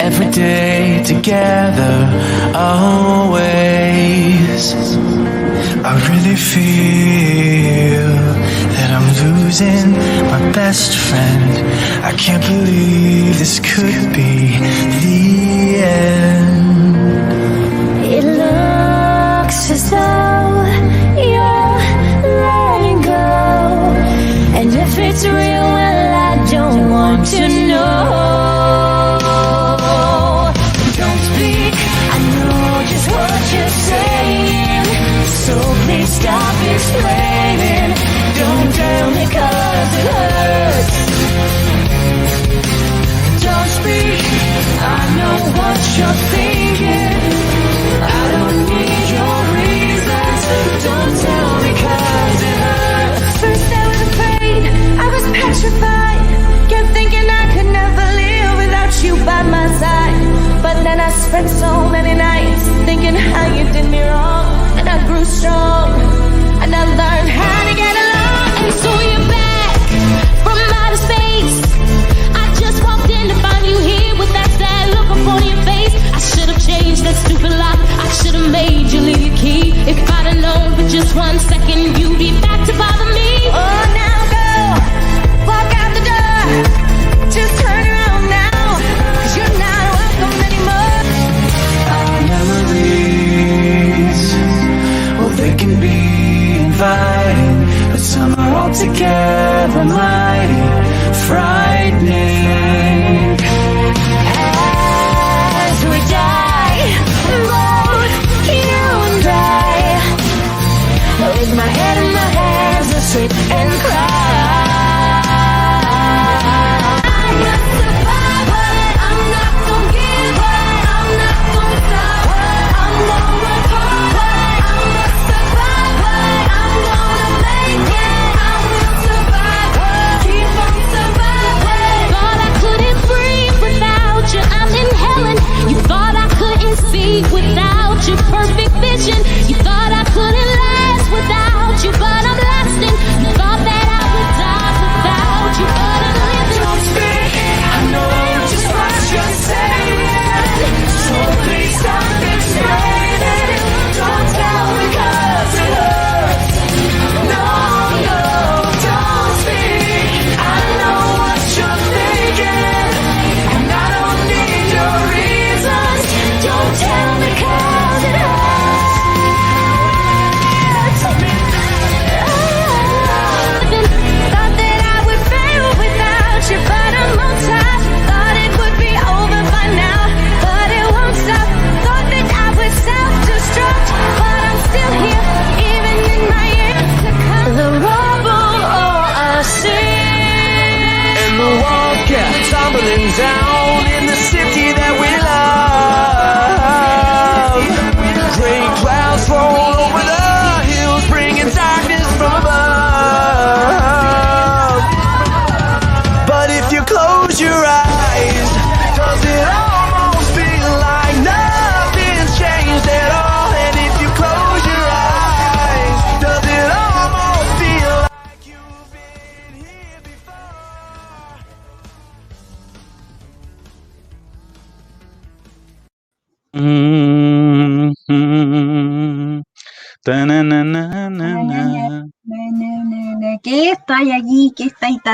Every day together, always. I really feel that I'm losing my best friend. I can't believe this could be the end. Stop together, my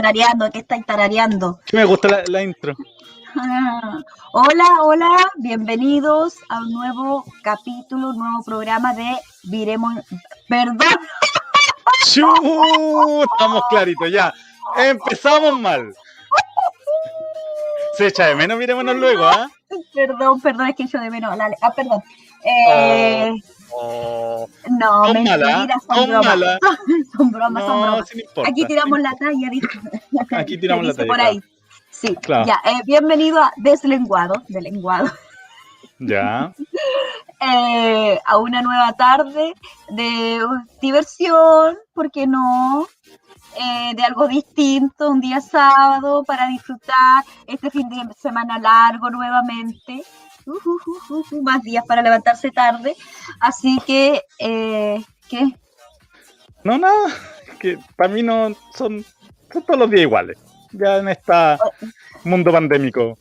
tarareando? ¿Qué estáis tarareando? Me gusta la, la intro. Ah, Hola, hola, bienvenidos a un nuevo capítulo, un nuevo programa de Viremos. Perdón, ¡Chu! Estamos claritos, ya. Empezamos mal. Se echa de menos, mirémonos luego, ¿ah? perdón, perdón, es que yo de menos. la- ah, perdón. Eh, Oh, no, son mentira, son bromas. Son bromas, son no, no. Aquí tiramos la talla, dice. Aquí tiramos la talla, Por claro. ahí. Sí, Claro. ya. eh, bienvenido a Deslenguado, de lenguado. Ya. eh, a una nueva tarde de diversión, ¿por qué no? Eh, de algo distinto, un día sábado para disfrutar este fin de semana largo nuevamente. Uh, uh, uh, uh, uh, más días para levantarse tarde. Así que, eh, ¿qué? No, nada. Que para mí no son, son todos los días iguales. Ya en este mundo pandémico.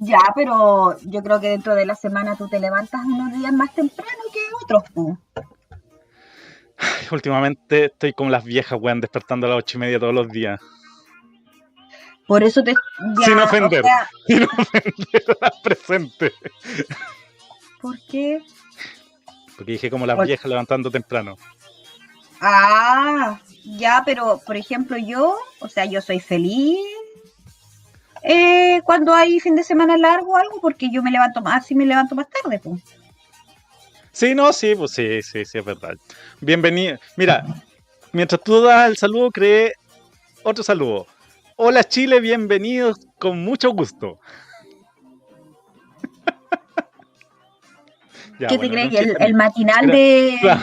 Ya, pero yo creo que dentro de la semana tú te levantas unos días más temprano que otros. po. Últimamente estoy como las viejas, weón, despertando a las ocho y media todos los días. Por eso te. ya, Sin o ofender. sea, Sin ofender a las presentes. ¿Por qué? Porque dije como las Por- viejas levantando temprano. Ah, ya, pero por ejemplo yo, o sea, yo soy feliz eh, cuando hay fin de semana largo o algo, porque yo me levanto más, así me levanto más tarde, pues. Sí, no, sí, pues sí, sí, sí, es verdad. Bienvenido. Mira, mientras tú das el saludo, cree otro saludo. Hola Chile, bienvenidos con mucho gusto. Ya, ¿Qué bueno, te crees? El, matinal Era- de Claro,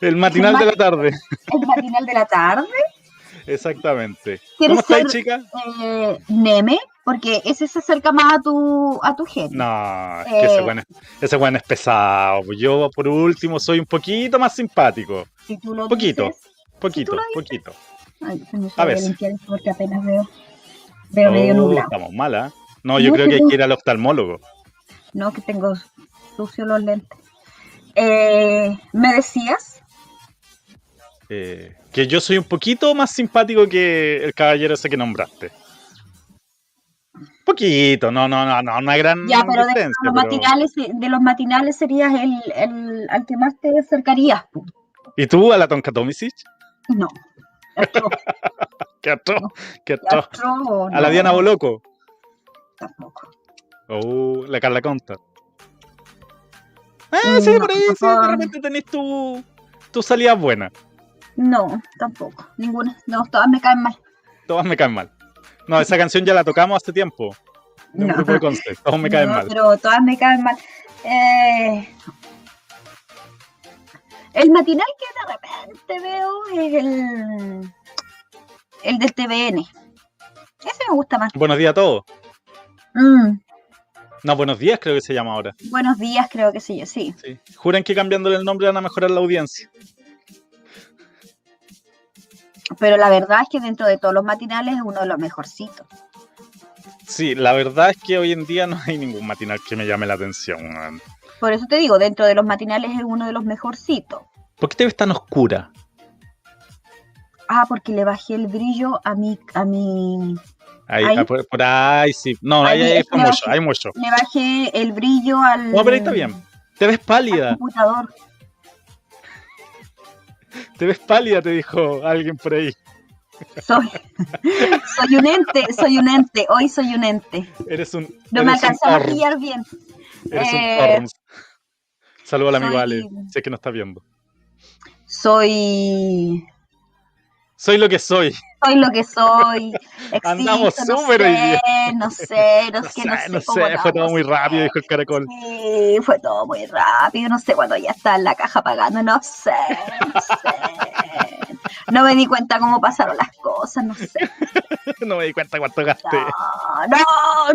el matinal de la tarde. el matinal de la tarde, Exactamente. ¿Quieres ¿Cómo estáis, chica? eh, Neme, porque ese se acerca más a tu a tu gen. No, es que ese Eh. weón es, ese weón es pesado. Yo, por último, soy un poquito más simpático. Si tú lo Poquito. dices- Poquito, lo dices. poquito. Ay, A voy veces. limpiar esto porque apenas veo. Veo medio Oh, nublado. estamos malas. No, yo No, creo que hay que ir al oftalmólogo. No, que tengo sucios los lentes. Eh, ¿Me decías? Eh, que yo soy un poquito más simpático que el caballero ese que nombraste. Poquito, no, no, no, no, una gran Ya, pero de diferencia. los, pero- matinales, de los matinales serías el, el al que más te acercarías. ¿Y tú, a la Tonka Tomisic? No. ¿Qué atroz? ¿Qué? Astro, ¿A la Diana Boloco? Tampoco. Oh, la Carla Conta. Ah, Mm, sí, no, por ahí, sí, de repente tenés tu, tu salida buena. No, tampoco. Ninguna. No, todas me caen mal. Todas me caen mal. No, esa canción ya la tocamos hace tiempo. De un No. grupo de Concept. Todos me caen No, mal. Pero todas me caen mal. Eh, el matinal que de repente veo es el, el del TVN. Ese me gusta más. Buenos días a todos. Mm, No, buenos días creo que se llama ahora. buenos días, creo que sí, sí. Sí. Juran que cambiándole el nombre van a mejorar la audiencia. Pero la verdad es que dentro de todos los matinales es uno de los mejorcitos. Sí, la verdad es que hoy en día no hay ningún matinal que me llame la atención. weón. Por eso te digo, dentro de los matinales es uno de los mejorcitos. ¿Por qué te ves tan oscura? Ah, porque le bajé el brillo a mi, a mi, Ahí, Ahí. ah, por, por ahí sí. No, Ahí ahí es mucho, baje. hay mucho. le bajé el brillo al, No, pero ahí está bien. Te ves al pálida, computador. te ves pálida, te dijo alguien por ahí. Soy, soy un ente, soy un ente, hoy soy un ente. Eres un. No me eres alcanzaba a pillar bien. Eres Eh, un orm. Saludo al amigo Ale, sé que no está viendo. Soy, Soy lo que soy. soy lo que soy. Existo, Andamos no súper sé, no sé, no No sé, sé, no sé, no cómo fue todo no muy rápido, dijo el caracol. Sí, fue todo muy rápido, no sé cuándo ya está en la caja pagando, no sé, no sé. No me di cuenta cómo pasaron las cosas, no sé. no me di cuenta cuánto gasté. No,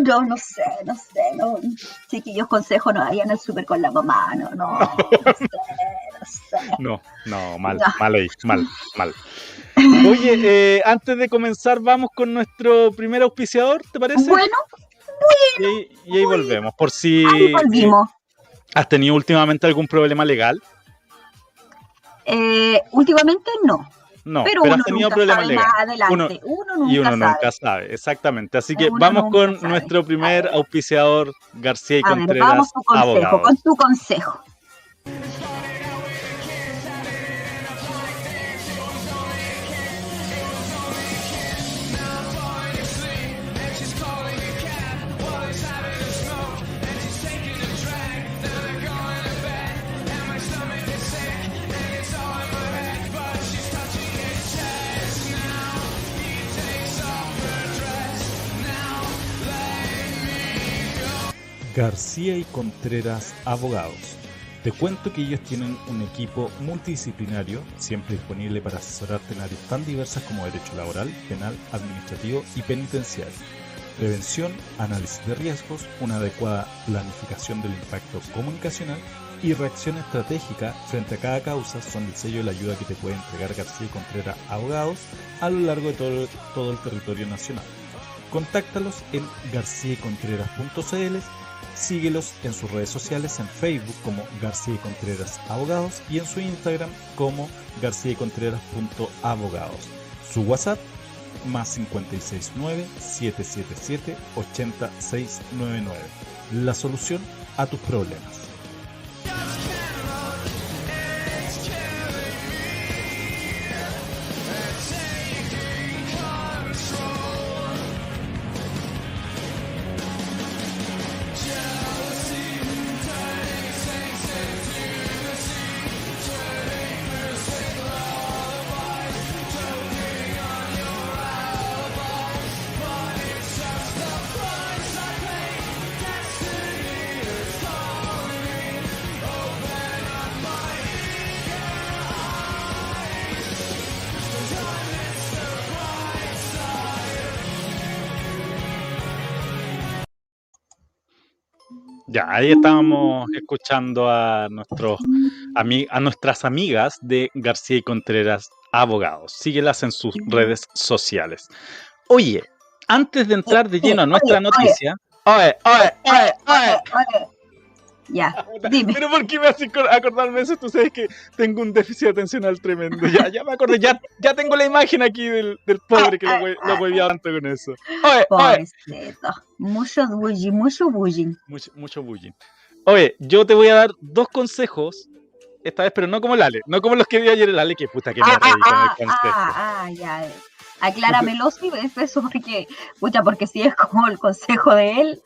no, no, no sé, no sé. No. Chiquillos, consejo, no vayan al súper con la mamá, no, no, no sé, no sé. No, no, mal, No. mal ahí, mal, mal. Oye, eh, antes de comenzar, vamos con nuestro primer auspiciador, ¿te parece? Bueno, y, ahí, y ahí volvemos. Por si ahí volvimos. has tenido últimamente algún problema legal. Eh, últimamente no, No, pero, pero, uno has tenido nunca problemas legales. adelante. Uno, nunca y uno sabe. nunca sabe, exactamente. Así que Uno vamos con sabe. nuestro primer auspiciador, García y A ver, Contreras, vamos tu consejo, abogado. con tu consejo. García y Contreras Abogados. Te cuento que ellos tienen un equipo multidisciplinario, siempre disponible para asesorarte en áreas tan diversas como derecho laboral, penal, administrativo y penitenciario. Prevención, análisis de riesgos, una adecuada planificación del impacto comunicacional y reacción estratégica frente a cada causa son el sello de la ayuda que te puede entregar García y Contreras Abogados a lo largo de todo, el territorio nacional. Contáctalos en garciacontreras.cl, síguelos en sus redes sociales en Facebook como García y Contreras Abogados y en su Instagram como garciacontreras.abogados. Su WhatsApp más 569-777-80699. La solución a tus problemas. Ahí estábamos escuchando a nuestros a nuestras amigas de García y Contreras Abogados. Síguelas en sus redes sociales. Oye, antes de entrar de lleno a nuestra noticia. Oye, oye, oye, oye. Oye, Ya, dime. Pero ¿por qué me hace acor- acordarme de eso? Tú sabes que tengo un déficit atencional tremendo. Ya, ya me acordé, ya, ya tengo la imagen aquí del, del pobre que lo, hue- lo hueveaba tanto con eso. Oye, oye. Pobrecito. Mucho bullying, mucho bullying. Mucho, mucho bullying. Oye, yo te voy a dar dos consejos, esta vez, pero no como el Ale, no como los que dio ayer el Ale, que puta que me Ah, reí con ah, el ah, consejo. ah, ah, ya. Acláramelo si es eso, porque, pucha, porque si es como el consejo de él,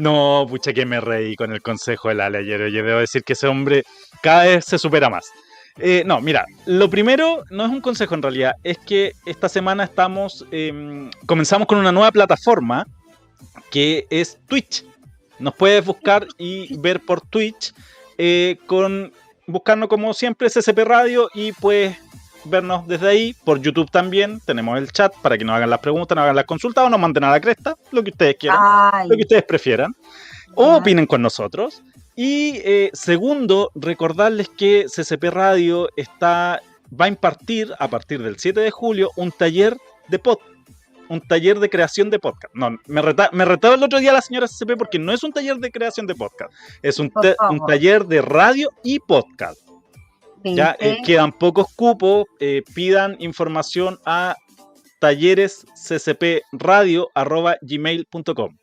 No, pucha que me reí con el consejo del Ale ayer. Oye, debo decir que ese hombre cada vez se supera más. Eh, no, mira, lo primero no es un consejo en realidad, es que esta semana estamos, em, comenzamos con una nueva plataforma que es Twitch. Nos puedes buscar y ver por Twitch, eh, con buscarnos como siempre CCP Radio y puedes vernos desde ahí, por YouTube también, tenemos el chat para que nos hagan las preguntas, nos hagan las consultas o nos manden a la cresta, lo que ustedes quieran ay, lo que ustedes prefieran, o opinen con nosotros. Y eh, segundo, recordarles que CCP Radio está, va a impartir a partir del 7 de julio un taller de pod, un taller de creación de podcast. No, me, reta- me retaba el otro día la señora CCP porque no es un taller de creación de podcast, es un, un taller de radio y podcast. Ya eh, quedan pocos cupos, eh, pidan información a talleresccpradio.gmail.com.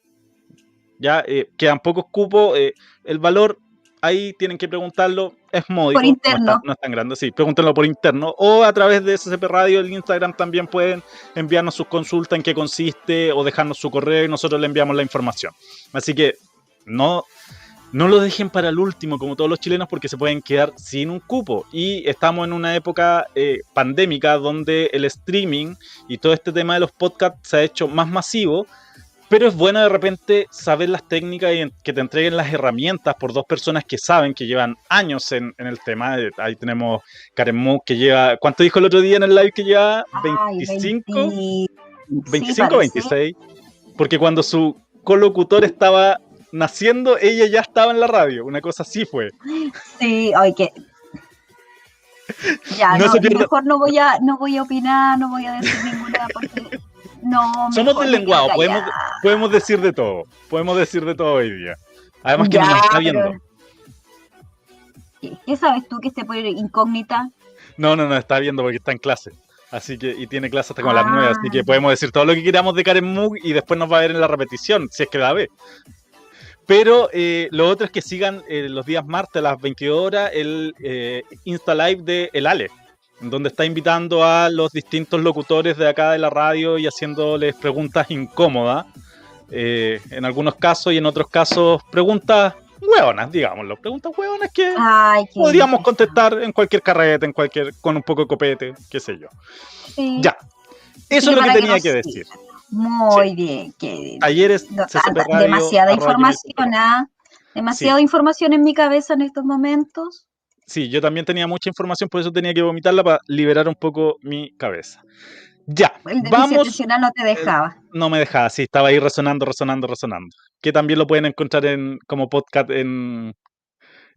Ya eh, quedan pocos cupos, el valor ahí tienen que preguntarlo, es módico, Por no es interno. tan- No, es tan grande, sí, pregúntenlo por interno o a través de SCP Radio, el Instagram también pueden enviarnos sus consultas en qué consiste o dejarnos su correo y nosotros le enviamos la información. Así que no, no lo dejen para el último, como todos los chilenos, porque se pueden quedar sin un cupo. Y estamos en una época eh, pandémica donde el streaming y todo este tema de los podcasts se ha hecho más masivo. Pero es bueno de repente saber las técnicas y que te entreguen las herramientas por dos personas que saben, que llevan años en, en el tema. Eh, Ahí tenemos Karen Mook que lleva, ¿cuánto dijo el otro día en el live que lleva? Ay, 25. 20 sí, 25 parece. 26. Porque cuando su colocutor estaba naciendo, ella ya estaba en la radio. Una cosa así fue. Sí, ay, que. Ya, No no, se pierda- mejor no voy a, no voy a opinar, no voy a decir ninguna porque no. Somos del lenguado, podemos, podemos decir de todo. Podemos decir de todo hoy día. Además que no nos está pero- viendo. ¿Qué, qué sabes tú que esté por incógnita? No, no, no, está viendo porque está en clase. Así que, y tiene clase hasta como las Ah. 9, así que podemos decir todo lo que queramos de Karen Moog y después nos va a ver en la repetición, si es que la ve. Pero eh, lo otro es que sigan eh, los días martes a las 22 horas el eh, Insta Live de El Ale, donde está invitando a los distintos locutores de acá de la radio y haciéndoles preguntas incómodas. eh, en algunos casos y en otros casos preguntas hueonas, digámoslo. Preguntas hueonas que Ay, podríamos contestar en cualquier carrete, en cualquier, con un poco de copete, qué sé yo. Sí. Ya. Eso Sí, es lo que tenía que decir. Muy bien, qué Talleres no, CCP anda, Radio, demasiada información. ¿ah? Demasiada información en mi cabeza en estos momentos. Sí, yo también tenía mucha información, por eso tenía que vomitarla para liberar un poco mi cabeza. Ya, El vamos. no te dejaba. No me dejaba, sí, estaba ahí resonando, resonando, resonando. Que también lo pueden encontrar en como podcast en.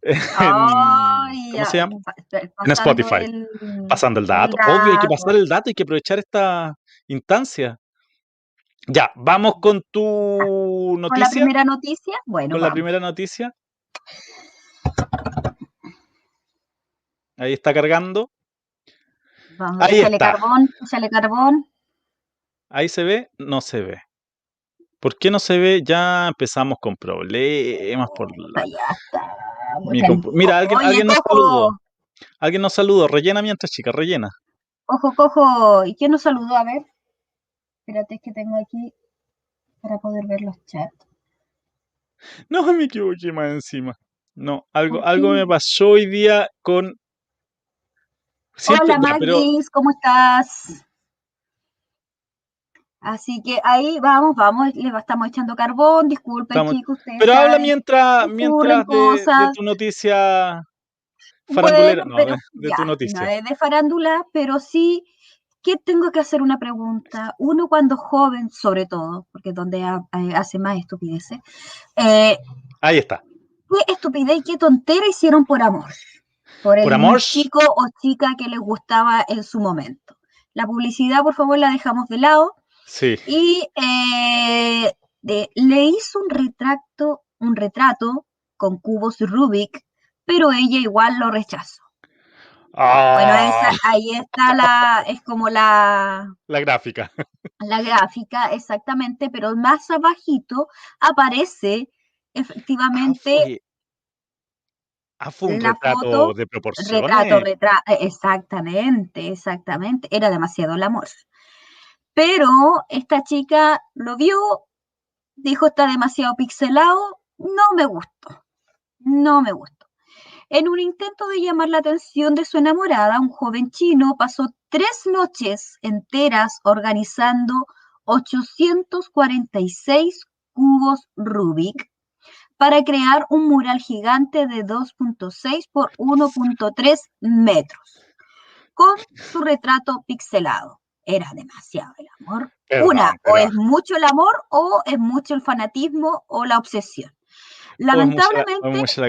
¿Cómo ya, se llama? pasando En Spotify. el- Pasando el dato. el Obvio, hay que dato. pasar el dato, hay que aprovechar esta instancia. Ya, vamos con tu Con la noticia. primera noticia, bueno, Con la primera noticia. Ahí está cargando. Vamos, Ahí está. carbón, carbón. Ahí se ve, no se ve. ¿Por qué no se ve? Ya empezamos con problemas por la- Ahí está. mi Mira, alguien, Oye, alguien nos saludó. Alguien nos saludó. Rellena mientras, chica, rellena. Ojo, cojo. ¿Y quién nos saludó? A ver. Espérate, es que tengo aquí para poder ver los chats. No, me equivoqué más encima. No, algo, ¿Por algo me pasó hoy día con. Hola, pero Magdis, ¿cómo estás? Así que ahí vamos, vamos, le estamos echando carbón, disculpen Estamos- chicos, ustedes pero habla mientras, mientras de, tu noticia farandulera. Bueno, no, de, de ya, tu no noticia. es de farándula, pero sí que tengo que hacer una pregunta. Uno cuando joven, sobre todo, porque es donde ha- eh, hace más estupideces, eh, Ahí está. ¿qué estupidez y qué tontera hicieron por amor? Por el ¿Por amor? chico o chica que les gustaba en su momento. La publicidad, por favor, la dejamos de lado. Sí. Y eh, de- le hizo un retrato, un retrato con cubos Rubik, pero ella igual lo rechazó. Bueno, Ah, esa- ahí está la, es como la, la gráfica. la gráfica, exactamente, pero más abajito aparece efectivamente Ah, fue un la retrato foto, de proporciones. retrato, retra- eh, exactamente, exactamente, era demasiado el amor. Pero esta chica lo vio, dijo está demasiado pixelado, no me gustó, no me gustó. En un intento de llamar la atención de su enamorada, un joven chino pasó tres noches enteras organizando 846 cubos Rubik para crear un mural gigante de 2.6 por 1.3 metros, con su retrato pixelado. Era demasiado el amor. Una, o pero- es mucho el amor o es mucho el fanatismo o la obsesión. Mucha- Lamentablemente, mucha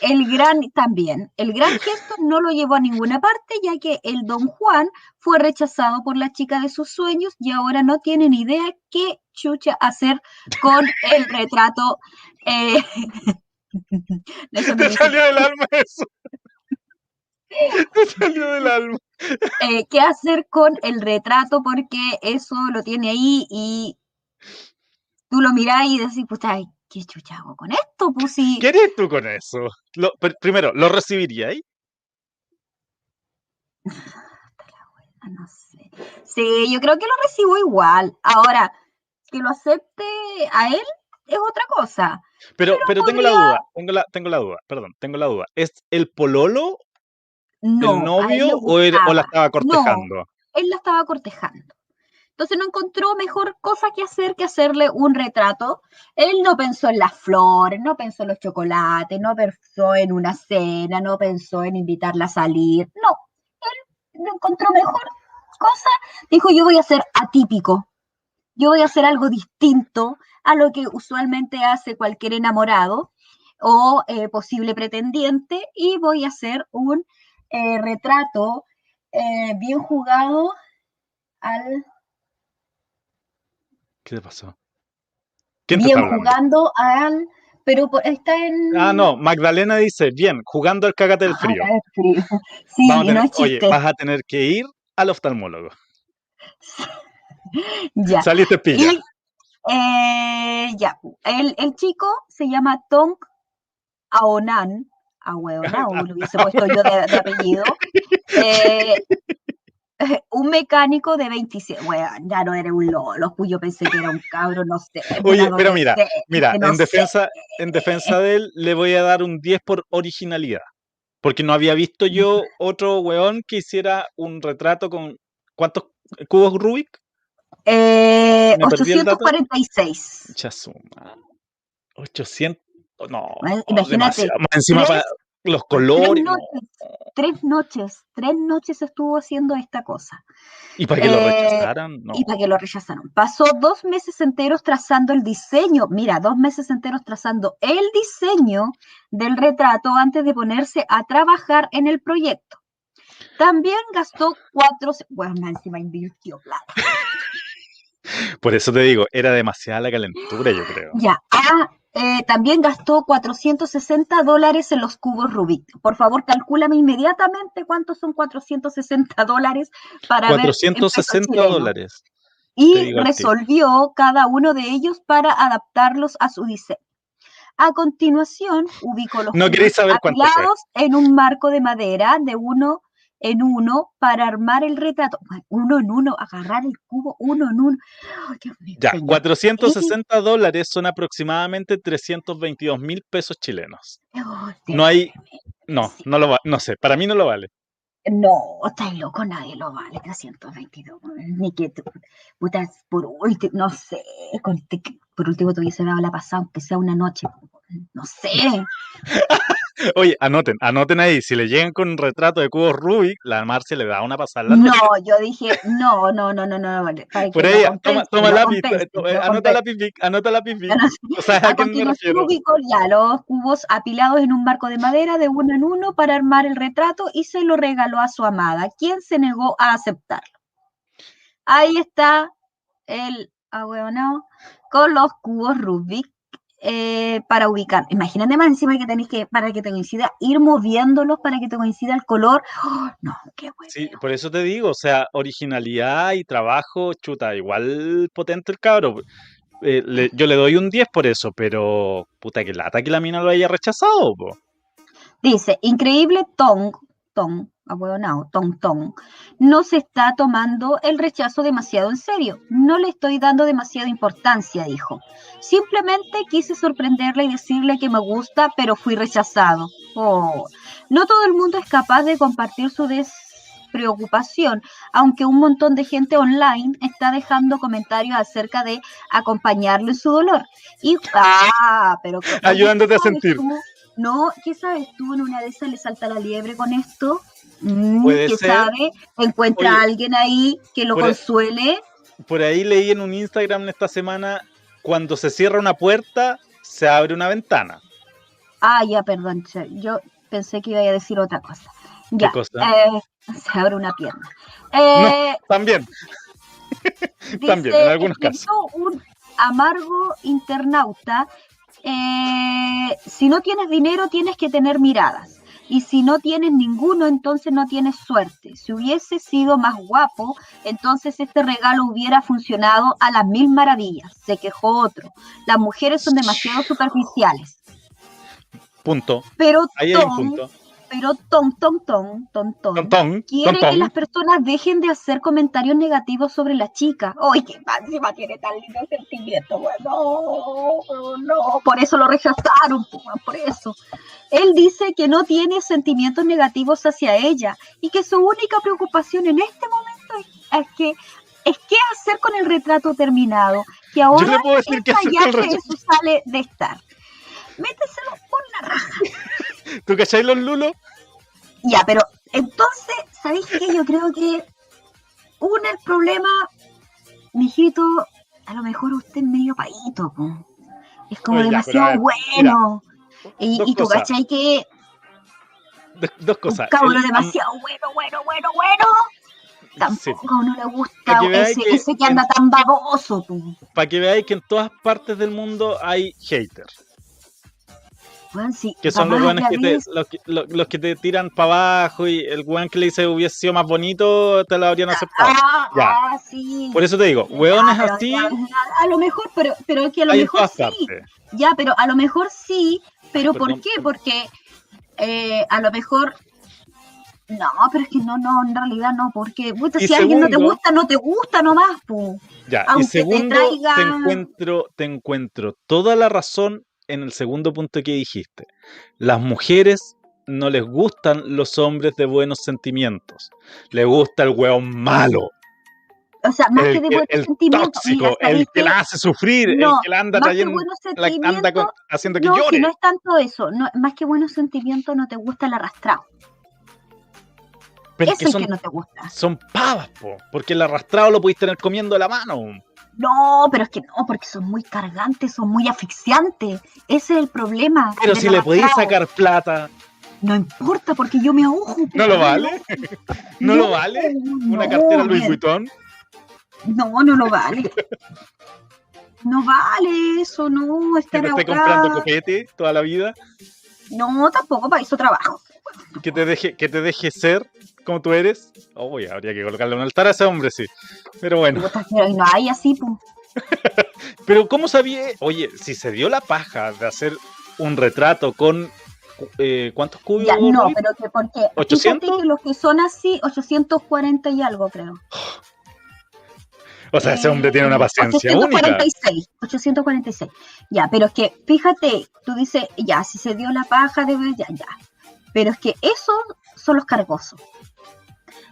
el gran también, el gran gesto no lo llevó a ninguna parte, ya que el don Juan fue rechazado por la chica de sus sueños y ahora no tiene ni idea qué chucha hacer con el retrato. eh, Te salió del alma eso. Te salió del alma. eh, qué hacer con el retrato porque eso lo tiene ahí y tú lo mirás y decís, ay, ¿qué chucha hago con esto? Pues si ¿Qué eres tú con eso? Lo- pr- primero, ¿lo recibiríais? No sé. Sí, yo creo que lo recibo igual. Ahora, que lo acepte a él es otra cosa. Pero, pero tengo la duda, tengo la, tengo la duda, perdón, tengo la duda. ¿Es el pololo, No, el novio o, la estaba cortejando? Él la estaba cortejando. Entonces no encontró mejor cosa que hacer que hacerle un retrato. Él no pensó en las flores, no pensó en los chocolates, no pensó en una cena, no pensó en invitarla a salir. No, él no encontró mejor cosa. Dijo, yo voy a ser atípico. Yo voy a hacer algo distinto a lo que usualmente hace cualquier enamorado o eh, posible pretendiente y voy a hacer un eh, retrato eh, bien jugado al ¿Qué te pasó? ¿Quién te bien jugando al pero está en Ah, no, Magdalena dice, bien, jugando al cágate del Ah, frío. en frío. Sí, Vamos a no tener- oye, vas a tener que ir al oftalmólogo. Ya. Saliste pilla. Y, eh, ya, el, el chico se llama Tong Aonan, ahueonao, lo hubiese puesto yo de, de apellido. Eh, un mecánico de 27, weón, ya no era un lolo, yo pensé que era un cabro, no sé. Oye, pero mira, Mira, no en sé. defensa, en defensa de él, le voy a dar un 10 por originalidad. Porque no había visto yo otro weón que hiciera un retrato con. ¿Cuántos cubos Rubik? Eh, me perdí el dato. 846. Chasuma. 800. No. Bueno, imagínate. Más encima para los colores. Tres no. noches, tres noches, tres noches estuvo haciendo esta cosa. Y para que lo Eh, rechazaran, no. y para que lo rechazaron. Pasó dos meses enteros trazando el diseño, mira, dos meses enteros trazando el diseño del retrato antes de ponerse a trabajar en el proyecto. También gastó cuatro, bueno, encima invirtió plata. Por eso te digo, era demasiada la calentura, yo creo. Ya. Ah, eh, también gastó 460 dólares en los cubos Rubik. Por favor, calcúlame inmediatamente cuántos son 460 dólares para ver en pesos 460 chilenos. dólares. y resolvió cada uno de ellos para adaptarlos a su diseño. A continuación, ubicó los No cubos saber apilados en un marco de madera de uno en uno para armar el retrato. Uno en uno, agarrar el cubo uno en uno. Ay, Dios mío, Ya, señor. 460 dólares son aproximadamente 322 mil pesos chilenos. No hay, no, no lo va, no sé, para mí no lo vale. No, estáis loco, nadie lo vale, 322. Ni que, tú- puta, por último, no sé, con- por último te hubiese dado la pasada, aunque sea una noche, no sé. Oye, anoten, anoten ahí, si le llegan con un retrato de cubos Rubik, la Marcia le da una pasada. No, yo dije, no, no, no, no, no, vale, para Por lo toma, toma lápiz, compense, to- lo eh, anota lápiz, Vic, anota lápiz, Vic. O sea, A ¿a me refiero? ya los cubos apilados en un marco de madera de uno en uno para armar el retrato y se lo regaló a su amada, quien se negó a aceptarlo. Ahí está el ahueonao con los cubos Rubik eh, para ubicar. Imagínate más encima que tenéis que, para que te coincida, ir moviéndolos para que te coincida el color. ¡Oh! no, qué bueno. Sí, por eso te digo, o sea, originalidad y trabajo, chuta, igual potente el cabro. Eh, le- yo le doy un 10 por eso, pero puta que lata que la mina lo haya rechazado, po. Dice, increíble Tong, Tong, ahueonao, Tong Tong, no se está tomando el rechazo demasiado en serio. No le estoy dando demasiada importancia, dijo. Simplemente quise sorprenderla y decirle que me gusta, pero fui rechazado. Oh, no todo el mundo es capaz de compartir su despreocupación, aunque un montón de gente online está dejando comentarios acerca de acompañarlo en su dolor. Y, ah, pero... oye, ¿qué Ayudándote a sentir. tú? No, ¿qué sabes tú? En una de esas le salta la liebre con esto. Mm, Puede ¿Qué ser. sabe? Encuentra Oye, a alguien ahí que lo puede- consuele. Por ahí leí en un Instagram esta semana, cuando se cierra una puerta, se abre una ventana. Ah, ya, perdón. Yo pensé que iba a decir otra cosa. Ya. cosa? eh, se abre una pierna. Eh, También, también, dice, en algunos escribió un amargo internauta. eh, si no tienes dinero, tienes que tener miradas. Y si no tienes ninguno, entonces no tienes suerte. Si hubiese sido más guapo, entonces este regalo hubiera funcionado a las mil maravillas. Se quejó otro. Las mujeres son demasiado superficiales. punto. Pero Ahí hay un punto. Pero Tom, Tom, Tom, Tom, Tom, Tontón, quiere que las personas dejen de hacer comentarios negativos sobre la chica. ¡Ay, qué encima tiene tan lindo sentimiento! Bueno, no, no, por eso lo rechazaron, po, por eso. Él dice que no tiene sentimientos negativos hacia ella y que su única preocupación en este momento es, es que es qué hacer con el retrato terminado, que Yo ahora le puedo decir que eso sale de estar. Méteselo por la raja. ¿Tú cachai los lulos? Ya, pero entonces, ¿sabéis qué? Yo creo que uno el problema, mijito, a lo mejor usted es medio paíto, po. es como demasiado ver, bueno. y, y tú, cosas. ¿cachai? Que Dos, dos un cosas. cabrón El- demasiado bueno, bueno, bueno, bueno. Sí, Tampoco a uno le gusta que ese, que ese que anda tan baboso, para que veáis que en todas partes del mundo hay haters. Weón, sí, Que son los weones que te, los, que- lo- los que te tiran para abajo y el weón que le dice hubiese sido más bonito te lo habrían aceptado. Ah, Ya. ah, sí. Por eso te digo, weones pero así ya, a, lo mejor, pero, pero es que a lo mejor sí. Ya, pero a lo mejor sí, pero ¿por qué? Porque eh, a lo mejor. No, pero es que no, no, en realidad no, porque puta, Y si alguien no te gusta, no te gusta nomás, pu. Ya, y aunque te segundo, traiga- te encuentro, te encuentro toda la razón en el segundo punto que dijiste. Las mujeres no les gustan los hombres de buenos sentimientos. Les gusta el weón malo, O sea, más que de que- buen el sentimiento. tóxico, mira, el ¿sabéis que la hace sufrir, el que la anda trayendo, buenos la anda con- sentimientos, haciendo que no, llore. si no es tanto eso, no, más que buenos sentimientos no te gusta el arrastrado. Pero es que son, que no te gusta. son pavas, po, porque el arrastrado lo podéis tener comiendo de la mano. No, pero es que no, porque son muy cargantes, son muy asfixiantes. Ese es el problema. Pero si le podéis sacar plata, No importa, porque yo me ahogo. ¿no lo pero vale? ¿No lo vale? ¿Una no, cartera Louis mira, Vuitton? No, no lo vale. No vale eso, no, Que estar te esté comprando copete toda la vida. No, tampoco para eso trabajo. Que te deje, que te deje ser como tú eres. Uy, habría que colocarle un altar a ese hombre, sí. Pero bueno. Pero no hay así, pues. Pero ¿cómo sabía? Oye, si se dio la paja de hacer un retrato con... eh, ¿Cuántos cubos? Ya, no, pero que porque. ¿800? Fíjate que los que son así, 840 y algo, creo. O sea, ese hombre tiene una paciencia única. 846, 846. Ya, pero es que, fíjate, tú dices, ya, si se dio la paja, debe, ya, ya. Pero es que esos son los cargosos.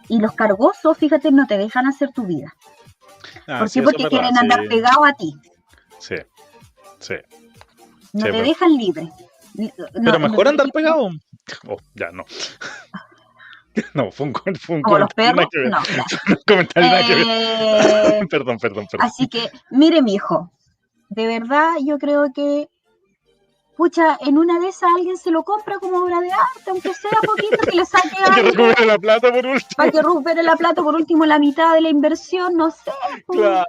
Y los cargosos, fíjate, no te dejan hacer tu vida. Ah, ¿Por sí, qué? Porque verdad, quieren sí. andar pegados a ti. Sí, sí. No Sí, te pero- dejan libre. No- Pero mejor andar pegado. Oh, ya, no. No, fue un, fue un Como los perros. que. No, claro. Que. Eh, Perdón, perdón, perdón. Así que, mire, mi hijo, de verdad yo creo que, pucha, en una de esas alguien se lo compra como obra de arte, aunque sea poquito, que le saque Que algo, recupere la plata por último. para que recupere la plata por último la mitad de la inversión, no sé. pues, Claro.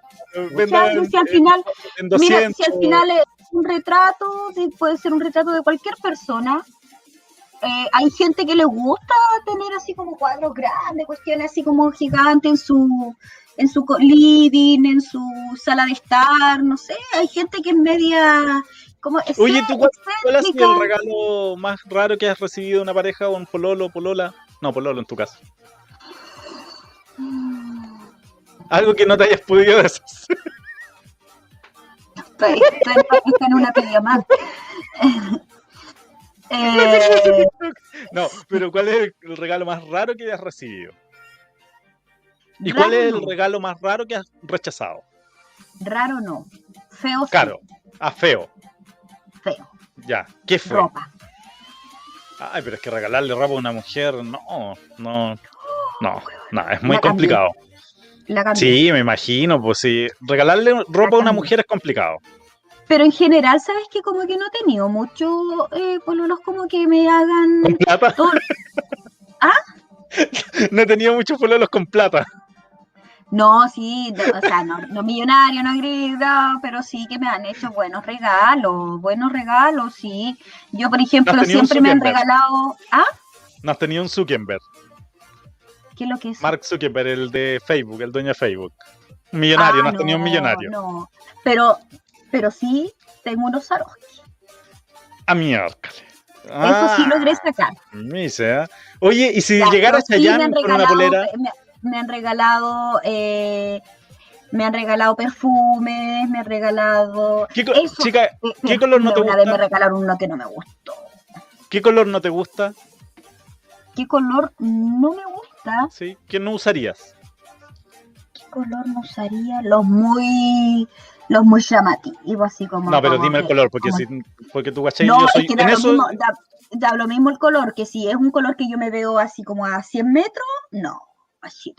Venda ¿cachai? en, si al final, en mira, 200. si al final es un retrato, de- puede ser un retrato de cualquier persona. eh, hay gente que le gusta tener así como cuadros grandes, cuestiones así como gigantes en su en su living, en su sala de estar, no sé, hay gente que es media como Oye, ¿tú cuál, cuál ha sido el regalo más raro que has recibido de una pareja o un pololo, polola? No, pololo en tu caso. Algo que no te hayas podido deshacer. En una pelea más. Eh, No, pero ¿cuál es el regalo más raro que has recibido? ¿Y cuál es el no, regalo más raro que has rechazado? Raro no, feo sí, Caro. Ah, feo. Feo, Ya. ¿Qué fue? ropa. Ay, pero es que regalarle ropa a una mujer, no, no, no, no, es muy La complicado. La. Sí, me imagino, pues sí. Regalarle ropa a una mujer es complicado. Pero en general, ¿sabes que Como que no he tenido mucho eh, pololos como que me hagan Con plata. todo. No he tenido muchos pololos con plata. No, sí, no, o sea, no, no millonario, no grida, pero sí que me han hecho buenos regalos, buenos regalos, sí. Yo, por ejemplo, ¿No has tenido un siempre me han regalado... ¿Ah? No has tenido un Zuckerberg. ¿Qué es lo que es? Mark Zuckerberg, el de Facebook, el dueño de Facebook. Millonario, Ah, no has tenido un millonario. No, pero, pero sí tengo unos aros. A miércoles. Eso sí logré sacar. Misa. Oye, ¿y si Ya, llegara pero sí me Chayanne han con una polera? Me, me han regalado, eh, me han regalado perfumes, me han regalado. ¿Qué, Eso, chica, eh, ¿qué mira, color no te una gusta? vez me regalaron uno que no me gustó. ¿qué color no te gusta? ¿Qué color no me gusta? ¿Sí? ¿Qué no usarías? ¿Qué color no usaría? Los muy, los muy llamativos, así como. No, pero como dime el que- color, porque como- si, porque tú cachai, No, yo soy es que en lo, eso. mismo, da, da lo mismo el color, que si es un color que yo me veo así como a 100 metros, no.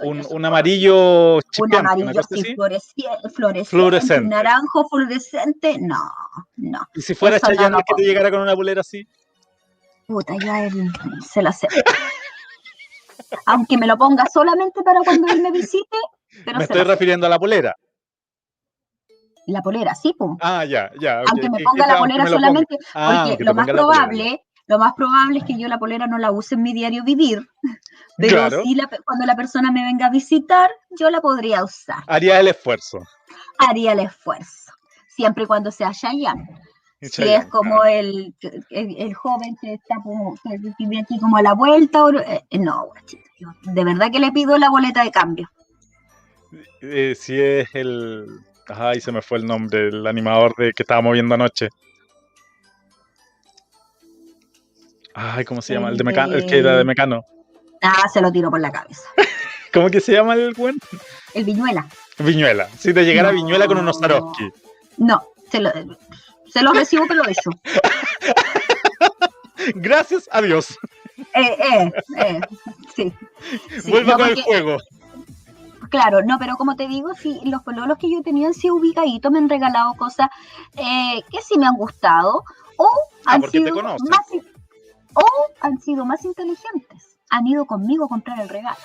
Un, un amarillo un amarillo fluorescente, fluorescente, Fluorescente. un naranjo fluorescente, no, no. Y si fuera Eso no Chayanne el que te llegara con una polera así. Puta, ya él se lo sé. Aunque me lo ponga solamente para cuando él me visite, pero Me estoy refiriendo a la polera. La polera, sí, pues. Ah, ya, ya. Aunque me ponga la polera solamente, Ah, porque que lo más la probable, lo más probable es que yo la polera no la use en mi diario vivir, pero Claro. sí la cuando la persona me venga a visitar, yo la podría usar. Haría el esfuerzo. Haría el esfuerzo, siempre y cuando sea Chayanne. Si es como el, el, el joven que está como, que vive aquí como a la vuelta, o- eh, no, yo de verdad que le pido la boleta de cambio. Eh, si es el. Ay, se me fue el nombre, el animador de que estábamos viendo anoche. Ay, ¿cómo se llama? El de Mecano, el que era de Mecano. Ah, se lo tiro por la cabeza. ¿Cómo que se llama el buen? El Viñuela. Viñuela. Si te llegara No. Viñuela con unos Swarovski. No, se lo, se lo recibo, pero hizo. Gracias a Dios. Eh, eh, eh, sí. Sí, no, con el juego. Claro, no, pero como te digo, sí, los pololos que yo tenía han sido ubicaditos, me han regalado cosas eh, que sí me han gustado, o Ah, han sido más o han sido más inteligentes. Han ido conmigo a comprar el regalo.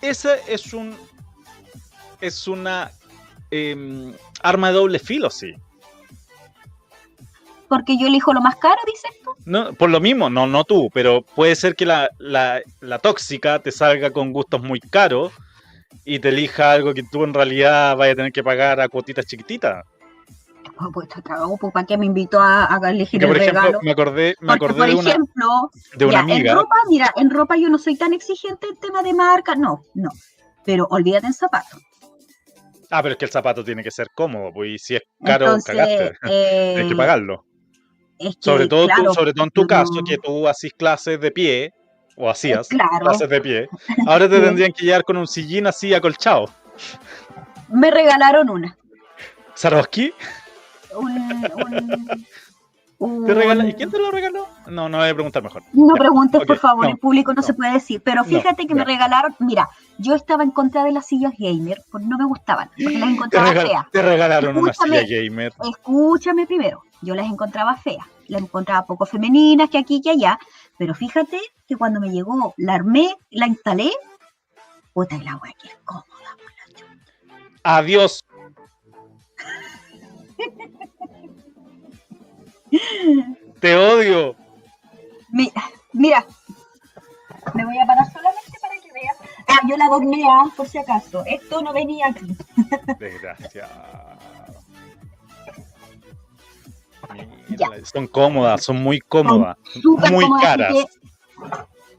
Ese es un es una em, arma de doble filo, sí. Porque yo elijo lo más caro, dices tú. No, por lo mismo, no, no tú, pero puede ser que la, la, la tóxica te salga con gustos muy caros y te elija algo que tú en realidad vayas a tener que pagar a cuotitas chiquititas. Pues te cago, pues, ¿para qué me invitó a, a elegir Que, el por ejemplo, regalo? me acordé, me Porque, acordé por de una, ejemplo, de una ya, amiga. en ropa, mira, en ropa yo no soy tan exigente en tema de marca, no, no. Pero olvídate en zapatos. Ah, pero es que el zapato tiene que ser cómodo, pues y si es caro, Entonces, cagaste. eh, Tienes que pagarlo. es que, Sobre todo, tú- sobre todo en tu caso, que tú hacís clases de pie, o hacías Claro. clases de pie. Ahora te tendrían que llegar con un sillín así acolchado. Me regalaron una. ¿Saroski? Un, un- ¿Te regala- ¿Y quién te lo regaló? No, no voy a preguntar mejor. No Ya, preguntes, por favor, no, el público no, no, se puede decir. Pero no, fíjate que me regalaron. Mira, yo estaba en contra de las sillas gamer, porque no me gustaban, porque las encontraba feas. te regalaron una silla gamer. Escúchame primero, yo las encontraba feas, las encontraba poco femeninas que aquí que allá, pero fíjate que cuando me llegó, la armé, la instalé, puta el agua que es cómoda. Adiós. Te odio. Mira, mira, me voy a parar solamente para que veas. Ah, yo la ah, por si acaso. Esto no venía aquí. Mira, Son cómodas, son muy cómodas. Muy caras.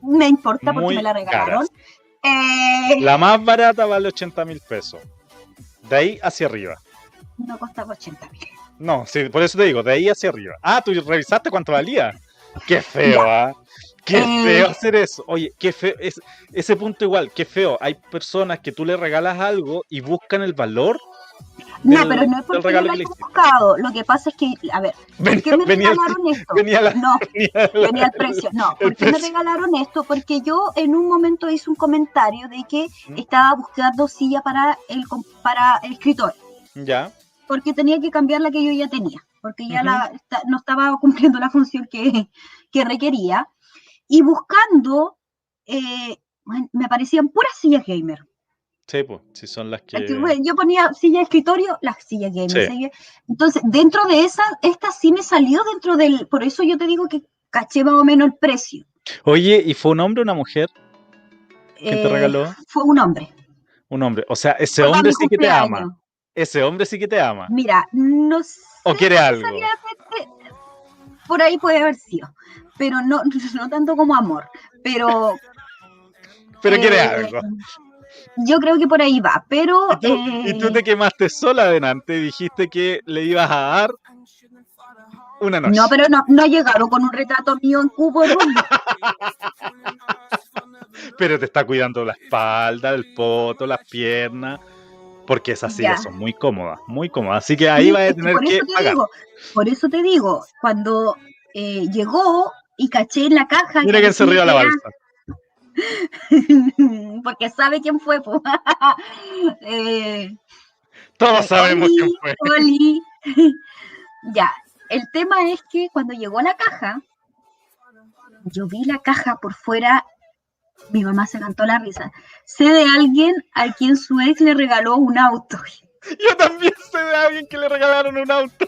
me importa porque Muy me la regalaron. Eh, La más barata vale 80 mil pesos. De ahí hacia arriba. No costaba 80 mil. No, sí, por eso te digo, de ahí hacia arriba. Ah, tú revisaste cuánto valía. Qué feo, ¿ah? Qué Eh. feo hacer eso. Oye, qué feo. Es, ese punto igual, qué feo. Hay personas que tú le regalas algo y buscan el valor. No, pero no es porque lo que le haya hiciste. buscado. Lo que pasa es que, a ver, ¿por qué me venía regalaron esto? venía la- No, venía la- venía el precio. No, el ¿por qué me regalaron esto? Porque yo en un momento hice un comentario de que ¿Mm? estaba buscando silla para el, para el escritorio. Ya. Porque tenía que cambiar la que yo ya tenía, porque ya la, no estaba cumpliendo la función que, que requería. Y buscando, eh, me aparecían puras sillas gamer. Sí, pues, si son las que. Yo ponía silla de escritorio, las sillas gamer. Sí. Entonces, dentro de esa, esta sí me salió dentro del, por eso yo te digo que caché más o menos el precio. Oye, ¿y fue un hombre o una mujer que te Eh, regaló? Fue un hombre. Un hombre. O sea, ese Fue hombre sí que te ama. Ese hombre sí que te ama. Mira, no sé. ¿O quiere algo? Por ahí puede haber sido, pero no, no tanto como amor. Pero. Pero quiere eh, algo. Yo creo que por ahí va, pero. Y tú, y tú eh, te quemaste sola adelante y dijiste que le ibas a dar una noche. No, pero no, no ha llegado con un retrato mío en cubo. Pero te está cuidando la espalda, el poto, las piernas. Porque esas sillas Ya. son muy cómodas, muy cómodas. Así que ahí Sí, vas a tener por que eso te pagar. digo, por eso te digo, cuando eh, llegó y caché en la caja. Mira quién se rió la balsa. porque sabe quién fue. po. Eh, Todos sabemos Oli, quién fue. Oli. ya, el tema es que cuando llegó la caja, yo vi la caja por fuera, mi mamá se cantó la risa. Sé de alguien a quien su ex le regaló un auto. Yo también sé de alguien que le regalaron un auto.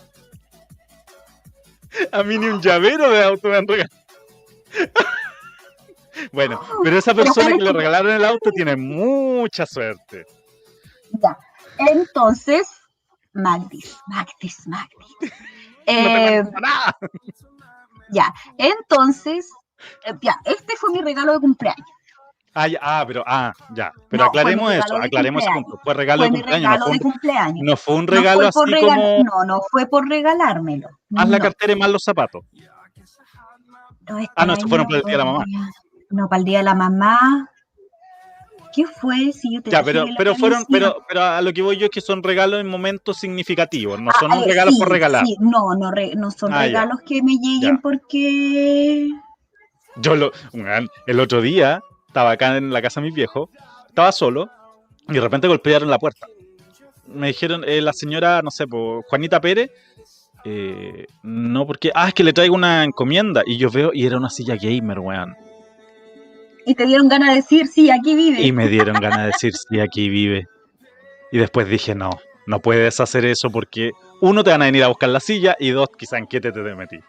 A mí ni un llavero de auto me han regalado. Bueno, pero esa persona ¿cuál que le regalaron el auto tiene mucha suerte. Ya, entonces, Magdis, Magdis, Magdis. Eh, nada. ya, entonces, eh, ya, este fue mi regalo de cumpleaños. Ah, ya, ah, pero, ah, ya. Pero No, aclaremos eso, aclaremos ese punto. Fue regalo Fue de cumpleaños, no regalo fue de un, cumpleaños. no fue un No regalo fue así regal- como. No, no fue por regalármelo. Haz la no. cartera y más los zapatos. No, este Ah, no, eso fueron para el día de la mamá. No, para el día de la mamá. ¿Qué fue? Si yo te Ya, pero, pero fueron, pero, pero a lo que voy yo es que son regalos en momentos significativos, no Ah, son eh, regalos sí, por regalar. sí, no, no, re- no son Ah, ya. regalos que me lleguen Ya. porque. Yo lo, el otro día estaba acá en la casa de mis viejos, estaba solo y de repente golpearon la puerta. Me dijeron, eh, la señora, no sé, po, Juanita Pérez, eh, no, porque, ah, es que le traigo una encomienda y yo veo y era una silla gamer, weón. Y te dieron ganas de decir, sí, aquí vive. Y me dieron ganas de decir, sí, aquí vive. Y después dije, no, no puedes hacer eso porque uno te van a venir a buscar la silla y dos, quizá en qué te, te metí.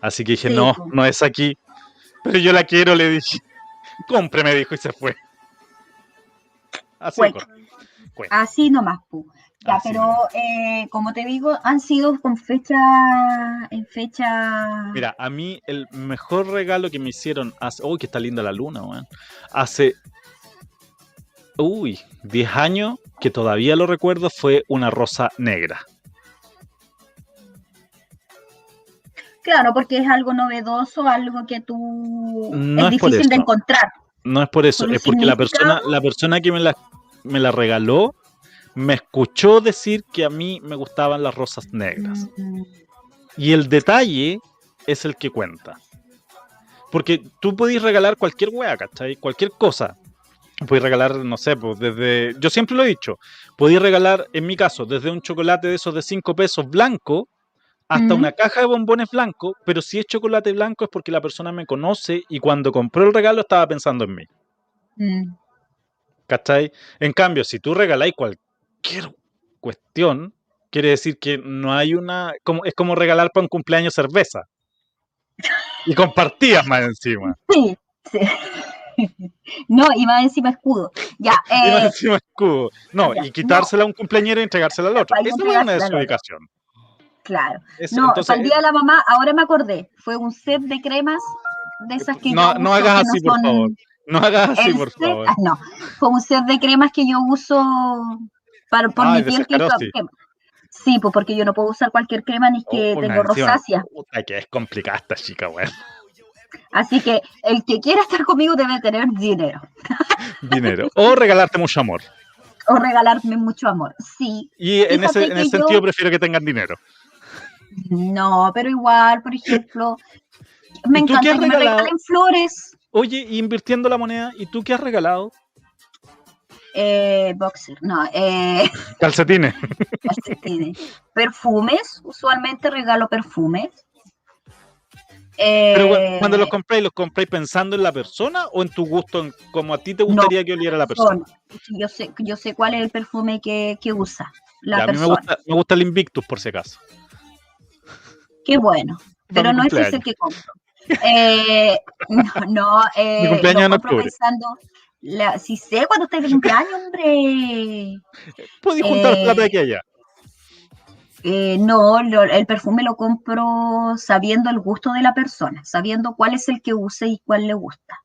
Así que dije, Sí, no, no es aquí. Pero yo la quiero, le dije. Compre, me dijo y se fue. Así. Fue. Así nomás, pu. Ya, Así pero nomás. eh, como te digo, han sido con fecha, en fecha... Mira, a mí el mejor regalo que me hicieron hace. Uy, que está linda la luna, weón. Hace. Uy, 10 años, que todavía lo recuerdo, fue una rosa negra. Claro, porque es algo novedoso, algo que tú No es difícil de encontrar. No es por eso, Por es porque la persona, la persona que me la, me la regaló me escuchó decir que a mí me gustaban las rosas negras. Mm, Y el detalle es el que cuenta. Porque tú podés regalar cualquier wea, ¿cachai? Cualquier cosa. Podés regalar, no sé, pues desde. Yo siempre lo he dicho. Podés regalar, en mi caso, desde un chocolate de esos de 5 pesos blanco hasta una caja de bombones blanco. Pero si es chocolate blanco es porque la persona me conoce y cuando compró el regalo estaba pensando en mí. mm. ¿Cachai? En cambio, si tú regaláis cualquier cuestión, quiere decir que no hay una. Como, es como regalar para un cumpleaños cerveza. Y compartías más encima. Sí, sí. no, y más encima escudo. Ya, Y más eh, encima escudo. No, ya, y quitársela a un cumpleañero y entregársela al otro. Eso es una desubicación. Claro. Es- No, entonces, el día de la mamá, ahora me acordé, fue un set de cremas de esas que No- yo no uso, hagas que así, por favor. no hagas así, el por set- favor. ah, no, fue un set de cremas que yo uso para, por mi piel que que- Sí, pues porque yo no puedo usar cualquier crema ni que Oh, tengo rosácea. Puta, que es complicada esta chica, weón. Así que el que quiera estar conmigo debe tener dinero Dinero. O regalarte mucho amor. o regalarme mucho amor. Sí, Y en ese, en que ese yo- sentido prefiero que tengan dinero. No, pero igual, por ejemplo, me ¿Y tú qué encanta has que me regalado? regalen flores. Oye, y invirtiendo la moneda, ¿y tú qué has regalado? Eh, boxer, no, eh, Calcetines. calcetines. perfumes, usualmente regalo perfumes. Eh, Pero cu- cuando los compráis, ¿los compráis pensando en la persona o en tu gusto, en como a ti te gustaría que oliera la persona? son- yo sé, yo sé cuál es el perfume que, que usa la Ya, a mí me persona. gusta, me gusta el Invictus, por si acaso. Qué bueno, pero no ese es el cumpleaños. que compro. Eh, no, no, eh, Mi cumpleaños lo compro octubre. pensando, la, si sé cuándo está de cumpleaños, hombre. Puedes juntar Eh, plata de aquí allá. Eh, no, lo- el perfume lo compro sabiendo el gusto de la persona, sabiendo cuál es el que use y cuál le gusta.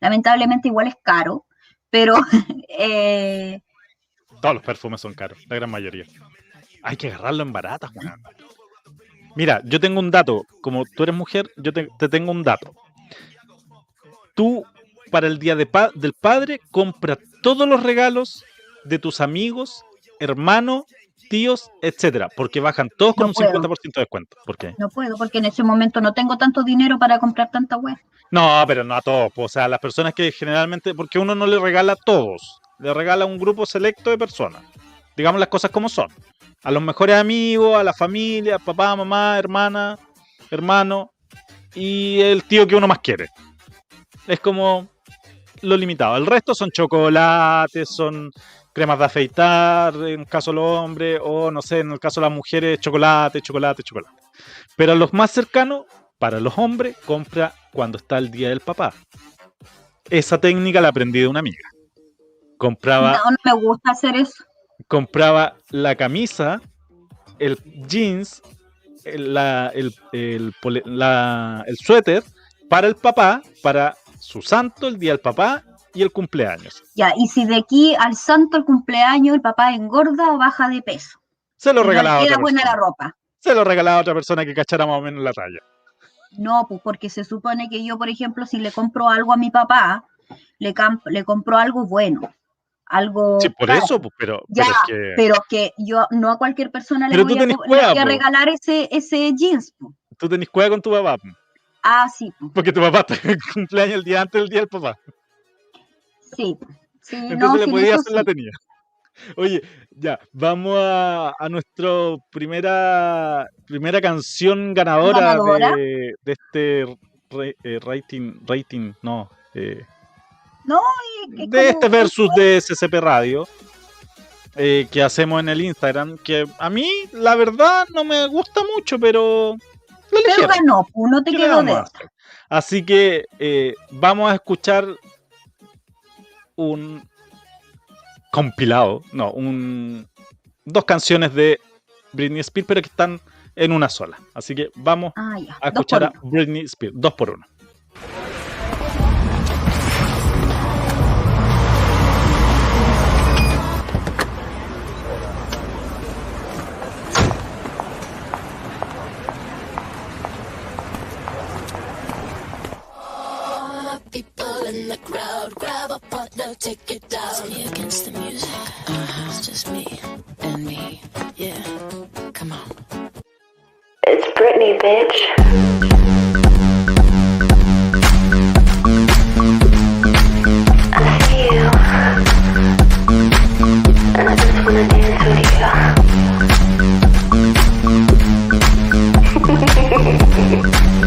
Lamentablemente igual es caro, pero eh, Todos los perfumes son caros, la gran mayoría. Hay que agarrarlo en baratas, weón. Mira, yo tengo un dato. Como tú eres mujer, yo te, te tengo un dato. Tú, para el día de pa- del padre, compra todos los regalos de tus amigos, hermanos, tíos, etcétera, porque bajan todos con No un puedo. 50% de descuento. ¿Por qué? no puedo porque en ese momento no tengo tanto dinero para comprar tanta web. No, pero no a todos. O sea, las personas que generalmente, porque uno no le regala a todos, le regala a un grupo selecto de personas. Digamos las cosas como son. A los mejores amigos, a la familia, papá, mamá, hermana, hermano y el tío que uno más quiere. Es como lo limitado. El resto son chocolates, son cremas de afeitar, en el caso de los hombres, o no sé, en el caso de las mujeres, chocolate, chocolate, chocolate. Pero a los más cercanos, para los hombres, compra cuando está el día del papá. Esa técnica la aprendí de una amiga. Compraba, No, me gusta hacer eso. Compraba la camisa, el jeans, el, la- el, el pole- la- el suéter para el papá, para su santo, el día del papá y el cumpleaños. Ya, y si de aquí al santo el cumpleaños el papá engorda o baja de peso. Se lo regalaba a queda otra buena la ropa. Se lo regalaba a otra persona que cachara más o menos la talla. No, pues porque se supone que yo, por ejemplo, si le compro algo a mi papá, le, le compro algo bueno, algo Sí, por eso, pues, pero, Ya, pero es que pero que yo no a cualquier persona le voy, a, cueva, voy regalar ese, ese jeans. po. tú tenés cueva con tu papá, Ah, sí, po, porque tu papá está en cumpleaños el día antes del día del papá. sí. Sí, Entonces no, le sí, podía eso hacer la tenía. Oye, ya, vamos a, a nuestra primera, primera canción ganadora, ¿Ganadora? De, de este re- eh, rating, rating, no, eh, No, y- de este versus de SCP Radio. eh, que hacemos en el Instagram, que a mí la verdad no me gusta mucho, pero la Pero ganó, pues, no te ¿Qué le quedó de? Así que eh, vamos a escuchar un compilado, no, un dos canciones de Britney Spears, pero que están en una sola. Así que vamos Ah, a escuchar a Britney Spears, dos por uno. A take it down. Me against the music. Uh-huh. It's just me and me. Yeah. Come on. It's Britney, bitch. See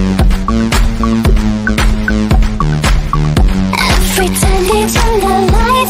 you.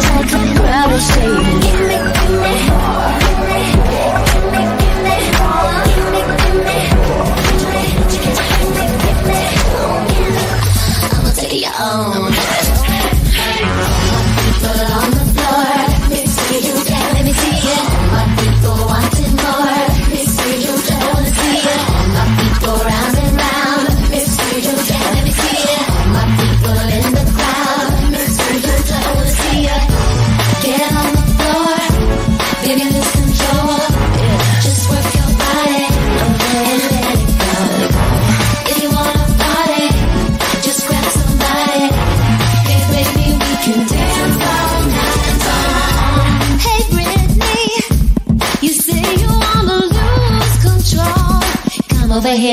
feels like I'm gravity. Give me, give me, give me, give me, give me, give me, give me, give me, give me, give me, give me, give me, give me,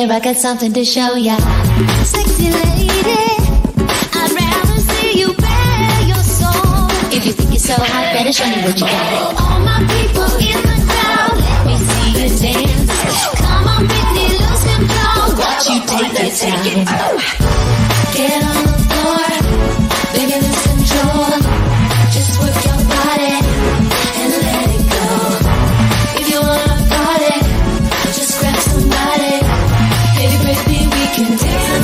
Here, I got something to show ya. Sexy lady, I'd rather see you bare your soul. If you think you're so hot, better show me what you got. All my people in the crowd, let me see you dance. Come on, Britney, lose control. Watch you take your time. Get on can dance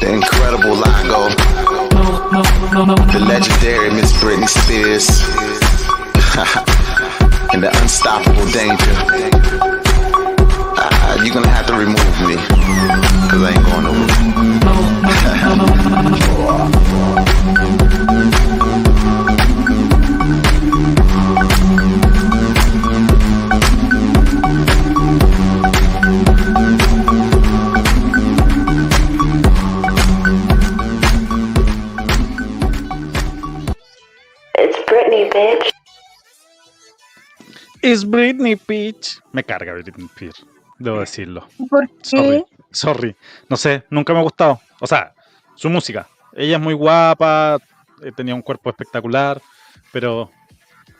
The incredible Lago. The legendary Miss Britney Spears. and the unstoppable danger. Ah, you're gonna have to remove me. Cause I ain't going nowhere. Is Britney Peach. Me carga Britney Spears, debo decirlo. ¿Por Sorry, qué? sorry. No sé, nunca me ha gustado. O sea, su música. Ella es muy guapa, eh, tenía un cuerpo espectacular, pero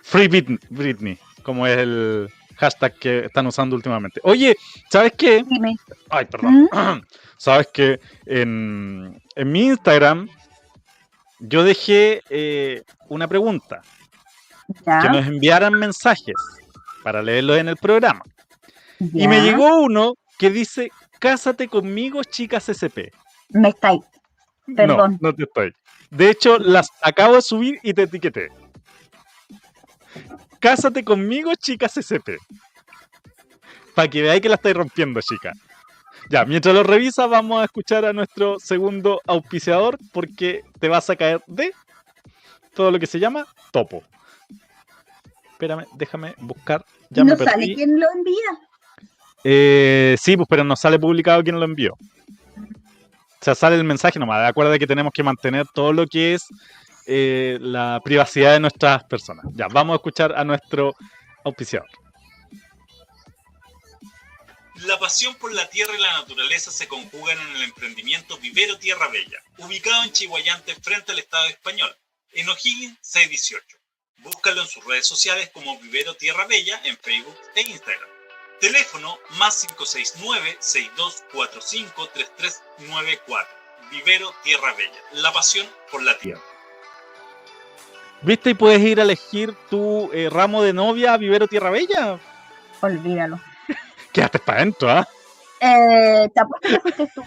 Free Brit- Britney. como es el hashtag que están usando últimamente. Oye, ¿sabes qué? Dime. Ay, perdón. ¿Sabes que en, en mi Instagram yo dejé eh, una pregunta? Ya, Que nos enviaran mensajes para leerlos en el programa. Y me llegó uno que dice, cásate conmigo, chicas SP. Me estáis. Perdón. No, no te estoy. De hecho, las acabo de subir y te etiqueté. Cásate conmigo, chicas SP. Para que veáis que la estáis rompiendo, chica. Ya, mientras lo revisas, vamos a escuchar a nuestro segundo auspiciador porque te vas a caer de todo lo que se llama topo. Espérame, déjame buscar. Ya me no perdí. sale quién lo envía. Eh, sí, pues, pero no sale publicado quién lo envió. O sea, sale el mensaje nomás. Acuerda que tenemos que mantener todo lo que es eh, la privacidad de nuestras personas. Ya, vamos a escuchar a nuestro auspiciador. La pasión por la tierra y la naturaleza se conjugan en el emprendimiento Vivero Tierra Bella, ubicado en Chihuayante frente al Estado español, en O'Higgins 618. Búscalo en sus redes sociales como Vivero Tierra Bella en Facebook e Instagram. Teléfono más 569-6245-3394. Vivero Tierra Bella, la pasión por la tierra. ¿Viste? Y puedes ir a elegir tu eh, ramo de novia a Vivero Tierra Bella. Olvídalo. Quédate para adentro, ¿ah? Eh, te apuesto que fuiste tú.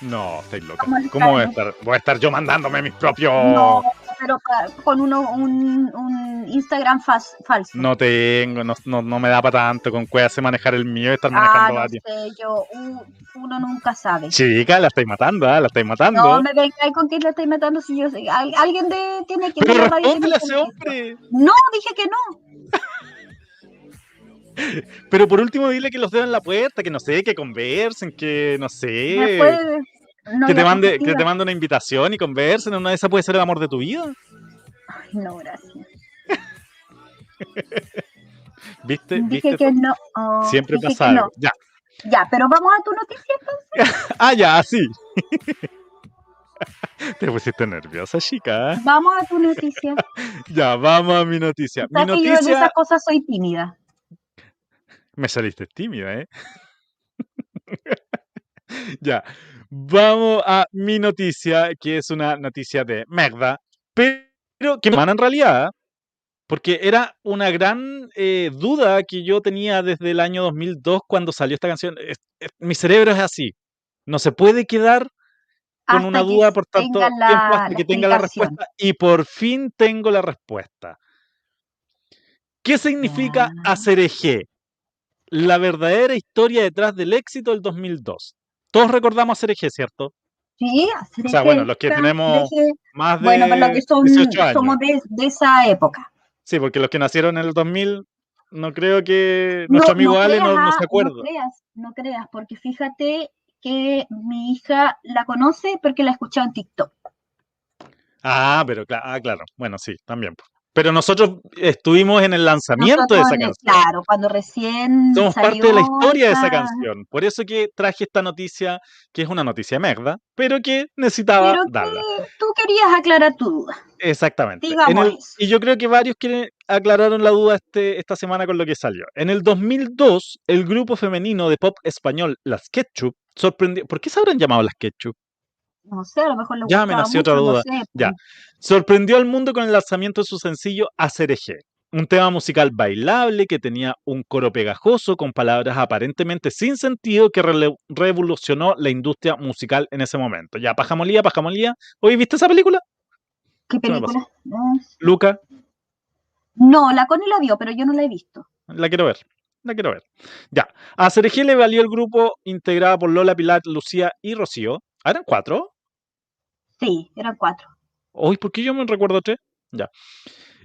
No, estáis loca. ¿Cómo voy a estar- estar? Voy a estar yo mandándome mis propios. No, pero con uno, un, un Instagram falso. No tengo, no, no, no me da para tanto con cueva sé manejar el mío y estar ah, manejando no a ti. sé, yo, uno nunca sabe. Chica, la estáis matando, ¿ah? La estáis matando. No me vengáis con quién le estoy matando si yo sé. al- alguien de, tiene que Pero la respóndele a ese hombre. No, dije que no. Pero por último dile que los dedo en la puerta, que no sé, que conversen, que no sé. Después, no, que te mande, que te mande una invitación y conversen, una de esas puede ser el amor de tu vida. Ay, No, gracias. ¿Viste? Dije ¿Viste? que no. oh, Siempre pasa no. Ya. Ya, pero vamos a tu noticia. Ah, ya, sí. Te pusiste nerviosa, chica. Vamos a tu noticia. Ya, vamos a mi noticia. Mi Sabes que yo en noticia. esas cosas soy tímida. Me saliste tímida, ¿eh? ya, vamos a mi noticia, que es una noticia de merda, pero que me en realidad, porque era una gran eh, duda que yo tenía desde el año 2002 cuando salió esta canción. Es- es- mi cerebro es así, no se puede quedar con Hasta una duda por tanto la- tiempo hasta que tenga la respuesta y por fin tengo la respuesta. ¿Qué significa Ya. hacer eje? La verdadera historia detrás del éxito del 2002. Todos recordamos hacer eje, ¿cierto? Sí, hacer O sea, eje, bueno, los que tenemos Más de Bueno, pero los que son, 18 años. somos de, de esa época. Sí, porque los que nacieron en el 2000, no creo que nuestro amigo Ale no, no se acuerda. No creas, no creas, porque fíjate que mi hija la conoce porque la ha escuchado en TikTok. Ah, pero ah, claro. Bueno, sí, también. Pero nosotros estuvimos en el lanzamiento de esa canción. Claro, cuando recién Somos parte de la historia de esa canción. Por eso que traje esta noticia, que es una noticia merda, pero que necesitaba Pero darla. que tú querías aclarar tu duda. Exactamente. Digamos el- y yo creo que varios quieren, aclararon la duda este, esta semana con lo que salió. En el 2002, el grupo femenino de pop español, Las Ketchup, sorprendió. ¿Por qué se habrán llamado Las Ketchup? No sé, a lo mejor le Ya me nació otra no duda. sé, Ya. pues. Sorprendió al mundo con el lanzamiento de su sencillo Acereje, un tema musical bailable que tenía un coro pegajoso con palabras aparentemente sin sentido que revolucionó la industria musical en ese momento. Ya, Pajamolía, Pajamolía. ¿Hoy viste esa película? ¿Qué película? Luca, No, la Connie la vio, pero yo no la he visto. la quiero ver. La quiero ver. Ya. A Cereje le valió el grupo integrado por Lola, Pilar, Lucía y Rocío. ¿Ah, ¿Eran cuatro? Sí, eran cuatro. Hoy, ¿por qué yo me recuerdo tres? Ya.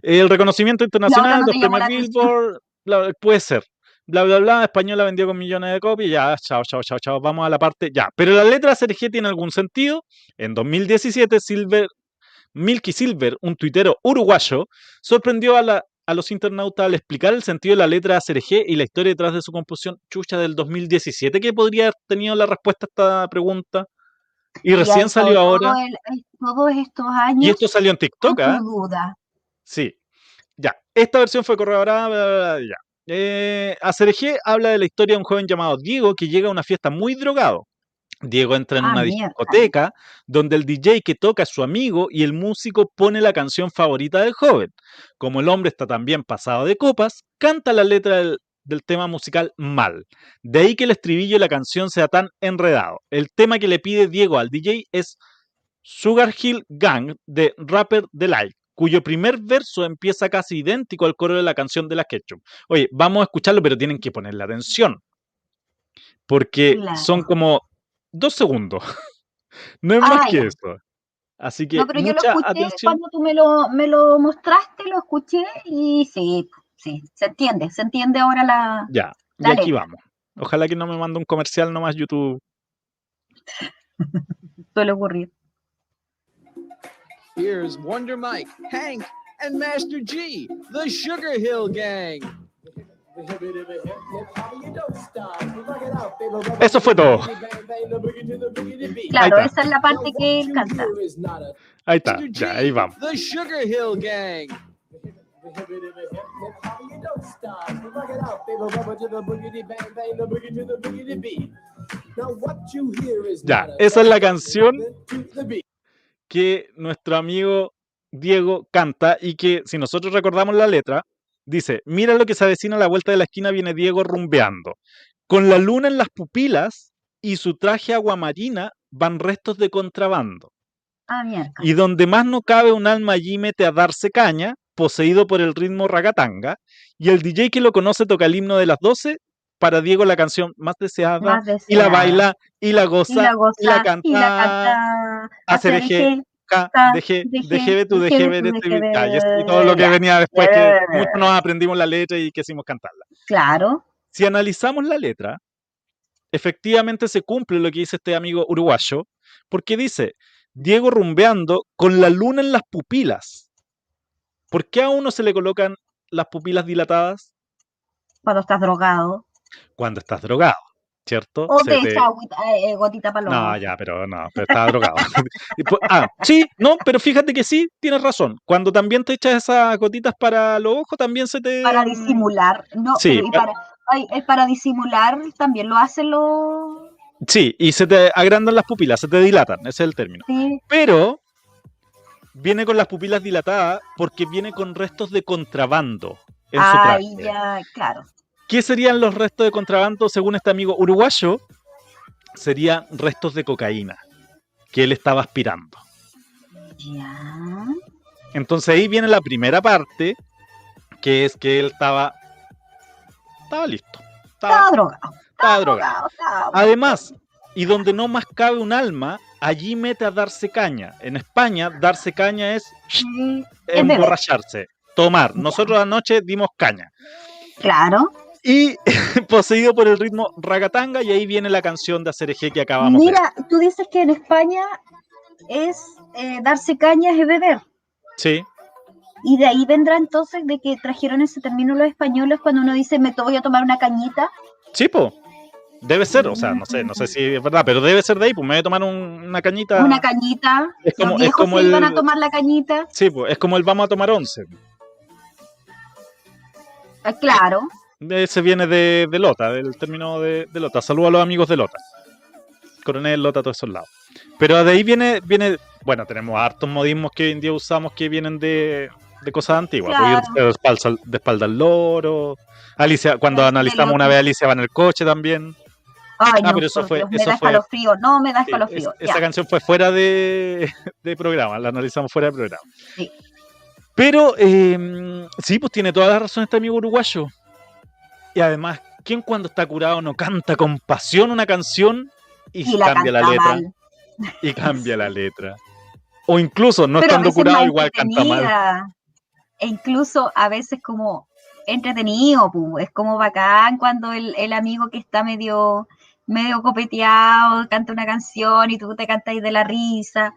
El reconocimiento internacional, no premios atención. Billboard, bla- puede ser. Bla, bla, bla. Española vendió con millones de copias. Ya, chao, chao, chao, chao. Vamos a la parte. Ya. Pero la letra CRG tiene algún sentido. En 2017, Silver, Milky Silver, un tuitero uruguayo, sorprendió a, la- a los internautas al explicar el sentido de la letra CRG y la historia detrás de su composición chucha del 2017. ¿Qué podría haber tenido la respuesta a esta pregunta? Y recién salió ahora. todo el- todos estos años. Y esto salió en TikTok, ¿ah? duda. Sí. Ya, esta versión fue corroborada, ya. Eh, Acereje habla de la historia de un joven llamado Diego que llega a una fiesta muy drogado. Diego entra en Ah, una mierda. discoteca donde el DJ que toca es su amigo y el músico pone la canción favorita del joven. Como el hombre está también pasado de copas, canta la letra del, del tema musical mal. De ahí que el estribillo de la canción sea tan enredado. El tema que le pide Diego al DJ es Sugar Hill Gang de Rapper Delight, cuyo primer verso empieza casi idéntico al coro de la canción de la Ketchup. Oye, vamos a escucharlo, pero tienen que ponerle atención. Porque Claro. son como dos segundos. no es más que eso. Así que No, pero yo lo mucha escuché atención. cuando tú me lo, me lo mostraste, lo escuché y sí, sí, se entiende, se entiende ahora la... Ya, y aquí letra. vamos. Ojalá que no me mande un comercial nomás YouTube. suele ocurrir. Here's Wonder Mike, Hank, and Master G, the Sugar Hill Gang. Eso fue todo. Claro, esa es la parte que él canta. Ahí está, ya, G, ahí vamos. The Sugar Hill Gang. Ya, esa es la canción que nuestro amigo Diego canta y que si nosotros recordamos la letra, dice, mira lo que se avecina a la vuelta de la esquina, viene Diego rumbeando. Con la luna en las pupilas y su traje aguamarina van restos de contrabando. Ah. Y donde más no cabe un alma allí mete a darse caña, poseído por el ritmo ragatanga, y el DJ que lo conoce toca el himno de las 12, para Diego la canción más deseada, Más y la deseada. baila, y la goza, y la goza, y la canta, y la canta ca, ca, deje, deje, deje tu, deje deje ve ver este y, todo lo que venía después, que muchos nos aprendimos la letra y quisimos cantarla. Claro, Si analizamos la letra, efectivamente se cumple lo que dice este amigo uruguayo, porque dice, Diego rumbeando con la luna en las pupilas. ¿Por qué a uno se le colocan las pupilas dilatadas? cuando estás drogado. Cuando estás drogado, ¿cierto? O Se te te- eh, eh, gotita para los No, ya, pero no, pero estaba drogado. Pues- ah, sí, no, pero fíjate que sí, tienes razón. Cuando también te echas esas gotitas para los ojos, también se te... Para disimular. No, Sí, pero para, ay, para disimular también lo hacen los... Sí, y se te agrandan las pupilas, se te dilatan, ese es el término. Sí, Pero viene con las pupilas dilatadas porque viene con restos de contrabando en su traje. ahí ya, claro. ¿Qué serían los restos de contrabando según este amigo uruguayo? Serían restos de cocaína que él estaba aspirando. Ya. Entonces ahí viene la primera parte, que es que él estaba, estaba listo, Estaba estaba, drogado. estaba drogado. estaba- Además, y donde no más cabe un alma, allí mete a darse caña. En España, darse caña es beber. emborracharse, tomar. Nosotros anoche dimos caña. Claro. Y poseído por el ritmo ragatanga, y ahí viene la canción de Acereje que acabamos de Mira, tú dices que en España es eh, darse caña es beber. Sí, Y de ahí vendrá entonces de que trajeron ese término los españoles cuando uno dice me voy a tomar una cañita. sí, po. Debe ser, o sea, no sé, no sé si es verdad, pero debe ser de ahí, pues me voy a tomar un- una cañita. Una cañita. Es como- los es como se iban a el- tomar la cañita. Sí, pues es como el vamos a tomar once. Ah, claro. Ese viene de, de Lota, del término de, de Lota. Saludo a los amigos de Lota. Coronel Lota, todos esos lados. Pero de ahí viene, viene, bueno, tenemos hartos modismos que hoy en día usamos que vienen de, de cosas antiguas. pues, Claro. de espalda, de espalda al loro. Alicia, cuando analizamos una vez, Alicia va en el coche también. Ay, Ah, no, pero eso fue- Dios, me eso da fue- escalofrío. No, me da escalofrío. es- esa canción fue fuera de, de programa, la analizamos fuera de programa. Sí. Pero eh, sí, pues tiene toda la razón este amigo uruguayo. Y además, ¿quién cuando está curado no canta con pasión una canción y, Y la cambia la letra? mal. Y cambia la letra. O incluso no Pero estando curado igual canta mal. E incluso a veces como entretenido, pu, es como bacán cuando el, el amigo que está medio, medio copeteado canta una canción y tú te cantas de la risa,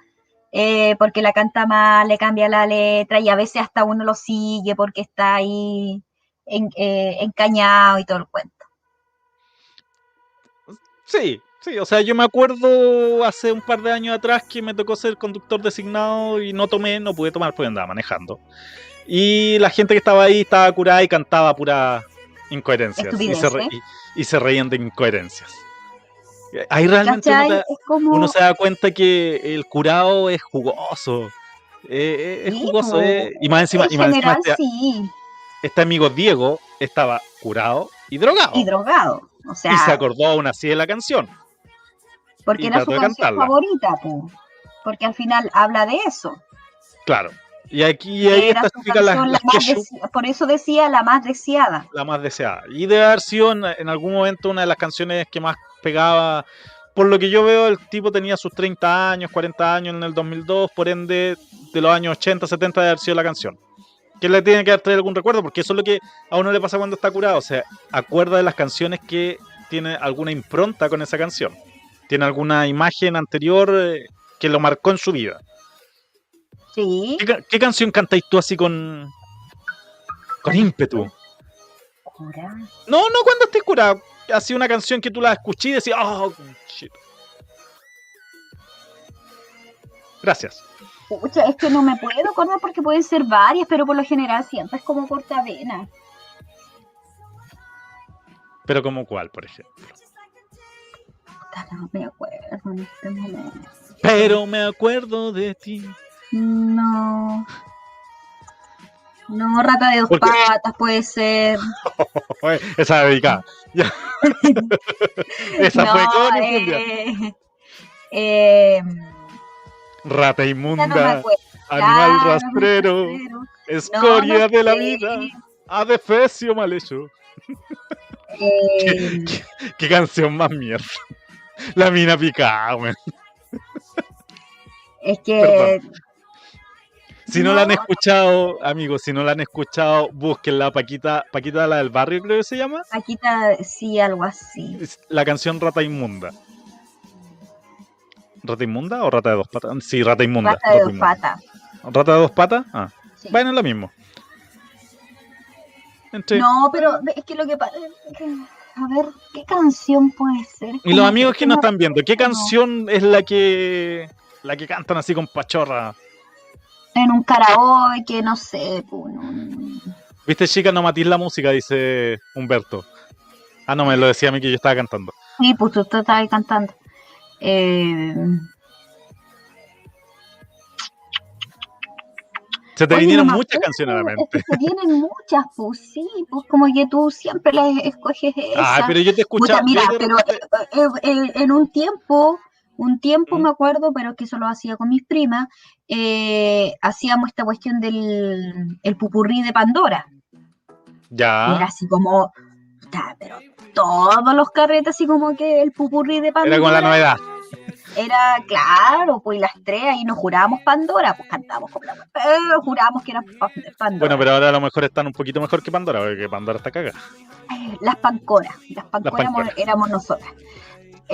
eh, porque la canta mal, le cambia la letra y a veces hasta uno lo sigue porque está ahí en- eh, encañado y todo el cuento. Sí, sí, o sea, yo me acuerdo hace un par de años atrás que me tocó ser conductor designado y no tomé, no pude tomar porque andaba manejando. Y la gente que estaba ahí estaba curada y cantaba pura incoherencias. Y se, re- Estupideces. y- y se reían de incoherencias. Ahí realmente uno, se da cuenta que el curado es jugoso. Eh, eh, es Sí, jugoso. eh, Y más encima, en y más encima este, sí. este amigo Diego estaba curado y drogado. Y drogado. O sea, Y se acordó aún así de la canción. porque era su canción favorita, po. Porque al final habla de eso. Claro. Y aquí y ahí Era explica la, la más por eso decía la más deseada. la más deseada. Y debe haber sido en, en algún momento una de las canciones que más pegaba. Por lo que yo veo, el tipo tenía sus 30 años, 40 años en el 2002, por ende, de los años 80, 70 debe haber sido la canción. Que le tiene que traer algún recuerdo, porque eso es lo que a uno le pasa cuando está curado. O sea, acuerda de las canciones que tiene alguna impronta con esa canción. Tiene alguna imagen anterior eh, que lo marcó en su vida. Sí. ¿Qué, qué canción cantáis tú así con. con ímpetu? Cura. No, no cuando estés curado. Así una canción que tú la escuché y decís, oh, shit. Gracias. Pucha, es que no me puedo acordar porque pueden ser varias, pero por lo general siempre es como cortavena. Pero como cuál, por ejemplo. No me acuerdo en este momento. Pero me acuerdo de ti. No. No, rata de dos patas puede ser. Esa dedicada. Esa no, fue con eh, eh, Rata no inmunda, animal Claro, rastrero, escoria de la sé. vida, adefesio mal hecho. Eh, Qué canción más mierda. La mina picada, weón. es que Si no, la han escuchado, amigos, si no la han escuchado, búsquenla, Paquita, Paquita la del barrio creo que se llama. Paquita, sí, algo así. La canción Rata Inmunda. ¿Rata Inmunda o Rata de dos patas? Sí, Rata Inmunda. Rata de dos patas. ¿Rata de dos patas? Ah, sí. bueno, es lo mismo. Entre- No, pero es que lo que pasa. A ver, ¿qué canción puede ser? Y los amigos que no- nos están viendo, ¿qué canción es la que la que cantan así con pachorra? En un karaoke, no sé. pues, no. ¿Viste, chica? No matís la música, dice Humberto. Ah, no, me lo decía a mí que yo estaba cantando. Sí, pues tú estás ahí cantando. Eh, Se te Oye, vinieron no muchas canciones a la es mente. que se vienen muchas, pues sí, pues como que tú siempre las escoges esa. Ah, pero yo te escuchaba. Puta, mira, pero eh, eh, en un tiempo, un tiempo me acuerdo, pero que eso lo hacía con mis primas, eh, hacíamos esta cuestión del el pupurrí de Pandora. Ya. Era así como, puta, pero todos los carretes así como que el pupurrí de Pandora. Era con la novedad. Era, claro, pues las tres ahí nos jurábamos Pandora, pues cantábamos como la pero jurábamos que era pa- Pandora. Bueno, pero ahora a lo mejor están un poquito mejor que Pandora, porque Pandora está cagada. Las pancoras, las pancoras éramos, pancoras. éramos nosotras.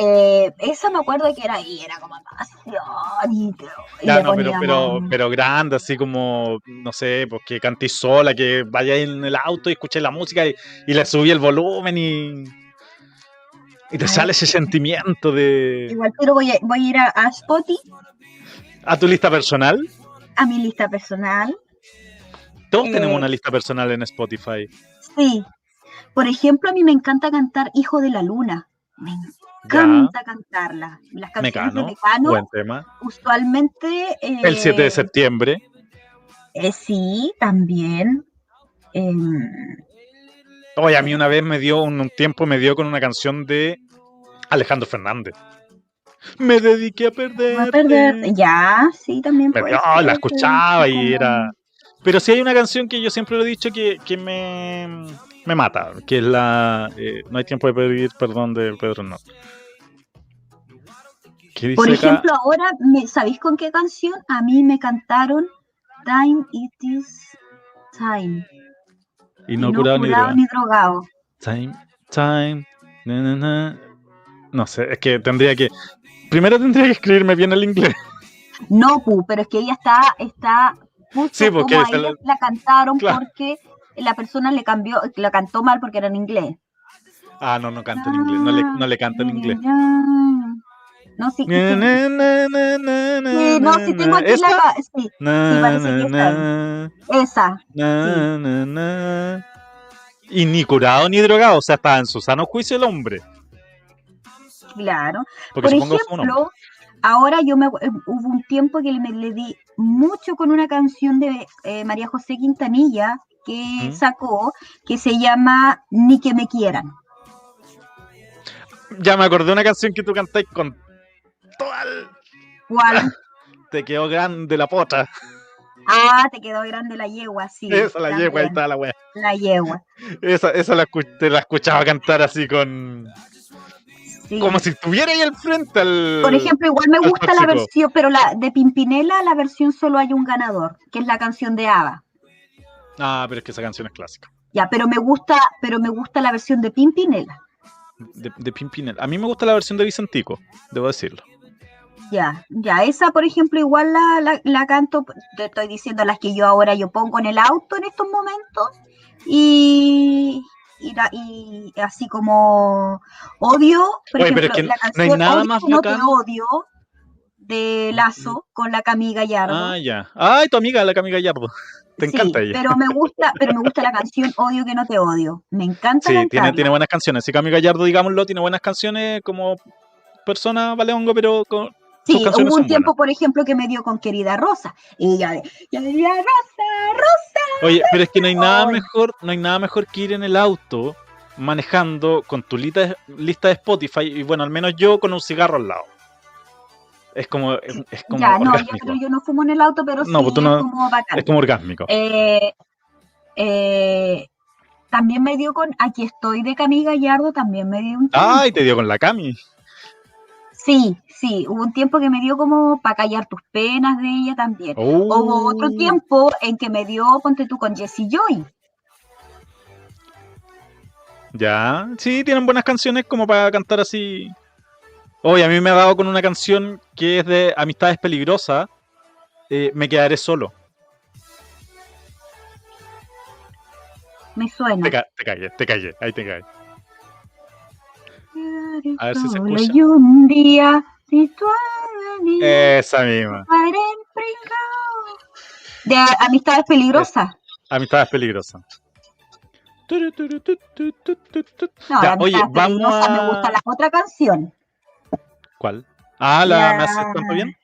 Eh, esa me acuerdo que era ahí, era como pasión Ya, no, pero, pero, grande, así como, no sé, pues que cantís sola, que vayáis en el auto y escuchéis la música y, y le subí el volumen y. Y te Ay, sale ese sentimiento de. Igual, pero voy a, voy a ir a, a Spotify, A tu lista personal. a mi lista personal. Todos Eh, tenemos una lista personal en Spotify. Sí. Por ejemplo, a mí me encanta cantar Hijo de la Luna. Me Ya, encanta cantarla. Las canciones de Mecano. Buen tema. usualmente. eh, El 7 de septiembre. eh, sí, también. Em, Oye, a mí una vez me dio, un, un tiempo me dio con una canción de Alejandro Fernández. Me dediqué a perder. a perder. Ya, sí, también. Dio, ser, la escuchaba y como- era. Pero sí hay una canción que yo siempre lo he dicho que, que me, me mata, que es la eh, No hay tiempo de pedir perdón de Pedro No. ¿Qué dice Por acá? ejemplo, ahora, me, ¿sabéis con qué canción? A mí me cantaron Time It Is Time. y no curado ni drogado. ni drogado. Time, time, na, na, na. No sé, es que tendría que. Primero tendría que escribirme bien el inglés. No, pu, pero es que ella está, está justo Sí, porque como a se ella la- la cantaron Claro. porque la persona le cambió, la cantó mal porque era en inglés. Ah, no, no canta en inglés. No le, no le canta en inglés. No, sí, sí, sí, no, sí tengo aquí ¿Esta? la... Sí, Na, parece que esa. Y ni curado ni drogado, o sea, estaba en su sano juicio el hombre. Claro. Porque Por ejemplo, ahora yo me eh, hubo un tiempo que me le di mucho con una canción de eh, María José Quintanilla que sacó que se llama Ni que me quieran. Ya me acordé de una canción que tú cantáis con toda el- ¿Cuál? Te quedó grande la pota. Ah, te quedó grande la yegua, sí. esa la yegua, ahí está la wea. La yegua. Esa, esa la, te la escuchaba cantar así con. sí. Como si estuviera ahí al frente al. Por ejemplo, igual me gusta la versión, pero la de Pimpinela, la versión solo hay un ganador, que es la canción de Ava. Ah, pero es que esa canción es clásica. Ya, pero me gusta, pero me gusta la versión de Pimpinela. De, de Pimpinel. A mí me gusta la versión de Vicentico, debo decirlo. Ya, ya, esa por ejemplo igual la, la, la canto, te estoy diciendo las que yo ahora yo pongo en el auto en estos momentos y, y, la- y así como odio, por Oye, pero ejemplo, es que la no hay canción nada más que no te odio de Lazo con la Cami Gallardo. Ah, ya. Ay, tu amiga, la Cami Gallardo. Te Sí, encanta ella. Pero me gusta, pero me gusta la canción Odio que no te odio. Me encanta Sí, tiene, cantarla. tiene buenas canciones. Sí, Cami Gallardo, digámoslo, tiene buenas canciones como persona valeongo, pero con, Sí, hubo un tiempo, por ejemplo, que me dio con Querida Rosa. Y ya ya Rosa, Rosa. Oye, pero es que no hay nada mejor, no hay nada mejor que ir en el auto manejando con tu lista, lista de Spotify y bueno, al menos yo con un cigarro al lado. Es como, es, es como Ya, no, yo, orgásmico. pero yo no fumo en el auto, pero No, sí, pues tú es no- como bacán. Es como orgásmico. Eh, eh, también me dio con Aquí estoy de Camille Gallardo, también me dio un tiempo. Ay, te dio con la Cami. Sí, sí, hubo un tiempo que me dio como para callar tus penas de ella también. Oh. Hubo otro tiempo en que me dio, ponte tú, con Jessie Joy. Ya, sí, tienen buenas canciones como para cantar así. Oye, a mí me ha dado con una canción que es de Amistades Peligrosas. eh, me quedaré solo. Me suena. Te, ca- te callé, te callé, ahí te callé. A ver si se escucha. Y un día, Esa misma. De a- amistades peligrosas. Amistades Peligrosas. No, Ya, oye, vamos peligrosas me a- gusta la otra canción. ¿Cuál? Ah, la me haces tanto bien.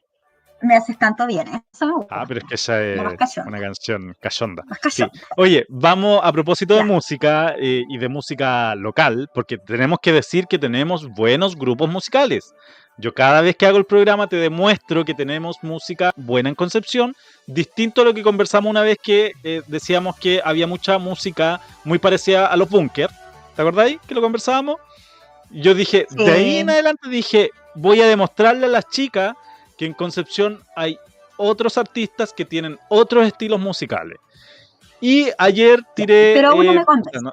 Me haces tanto bien, eso me gusta. Ah, pero es que esa es una canción cachonda. Sí. Oye, vamos a propósito de música eh, y de música local, porque tenemos que decir que tenemos buenos grupos musicales. Yo cada vez que hago el programa te demuestro que tenemos música buena en Concepción, distinto a lo que conversamos una vez que eh, decíamos que había mucha música muy parecida a los bunkers. ¿Te acordáis que lo conversábamos? Yo dije, de ahí en adelante dije, voy a demostrarle a las chicas que en Concepción hay otros artistas que tienen otros estilos musicales. Y ayer tiré. Pero aún no eh, me no-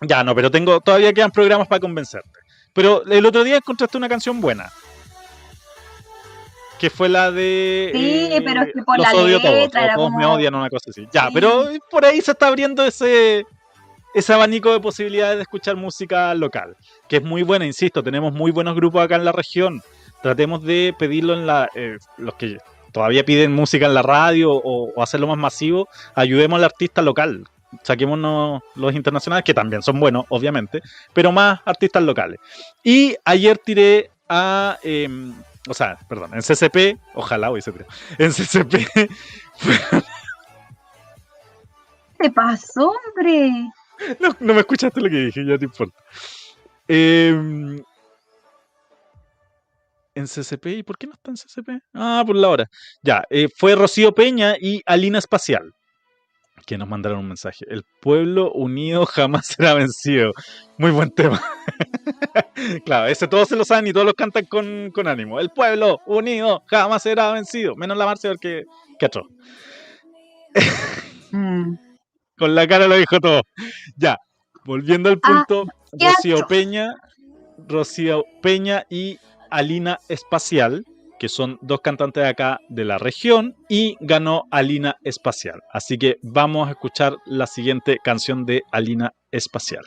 ya, no, pero tengo, todavía quedan programas para convencerte. Pero el otro día encontraste una canción buena. Que fue la de. Sí, eh, pero es que por la todos, letra o era todos me odian, una cosa así. Ya, Sí. pero por ahí se está abriendo ese, ese abanico de posibilidades de escuchar música local. Que es muy buena, insisto, tenemos muy buenos grupos acá en la región. Tratemos de pedirlo en la. eh, los que todavía piden música en la radio o, hacerlo más masivo, ayudemos al artista local. Saquémonos los internacionales, que también son buenos, obviamente, pero más artistas locales. Y ayer tiré a. em, o sea, perdón, en CCP, ojalá hoy se tiró. En CCP ¿Qué pasó, hombre? No, no me escuchaste lo que dije, ya te importa. Em, en CCP, ¿y por qué no está en CCP? Ah, por la hora. Ya, eh, fue Rocío Peña y Alina Espacial que nos mandaron un mensaje. El pueblo unido jamás será vencido. Muy buen tema. claro, ese todos se lo saben y todos lo cantan con, con ánimo. El pueblo unido jamás será vencido. Menos la Marcia porque que. Con la cara lo dijo todo. Ya, volviendo al Ah, punto, Rocío. Peña, Rocío Peña y Alina Espacial, que son dos cantantes de acá de la región, y ganó Alina Espacial. Así que vamos a escuchar la siguiente canción de Alina Espacial.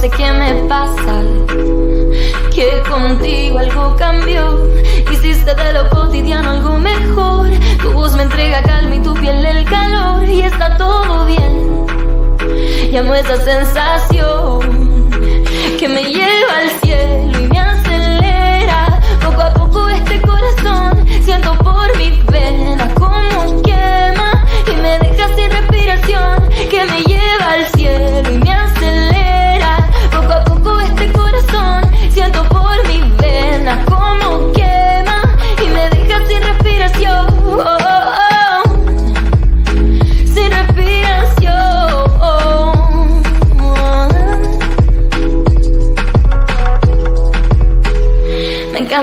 Sé qué me pasa. Que contigo algo cambió, hiciste de lo cotidiano algo mejor. Tu voz me entrega calma y tu piel el calor y está todo bien. Llamo esa sensación que me lleva al cielo y me acelera. Poco a poco este corazón siento por mi vena como quema y me deja sin respiración que me lleva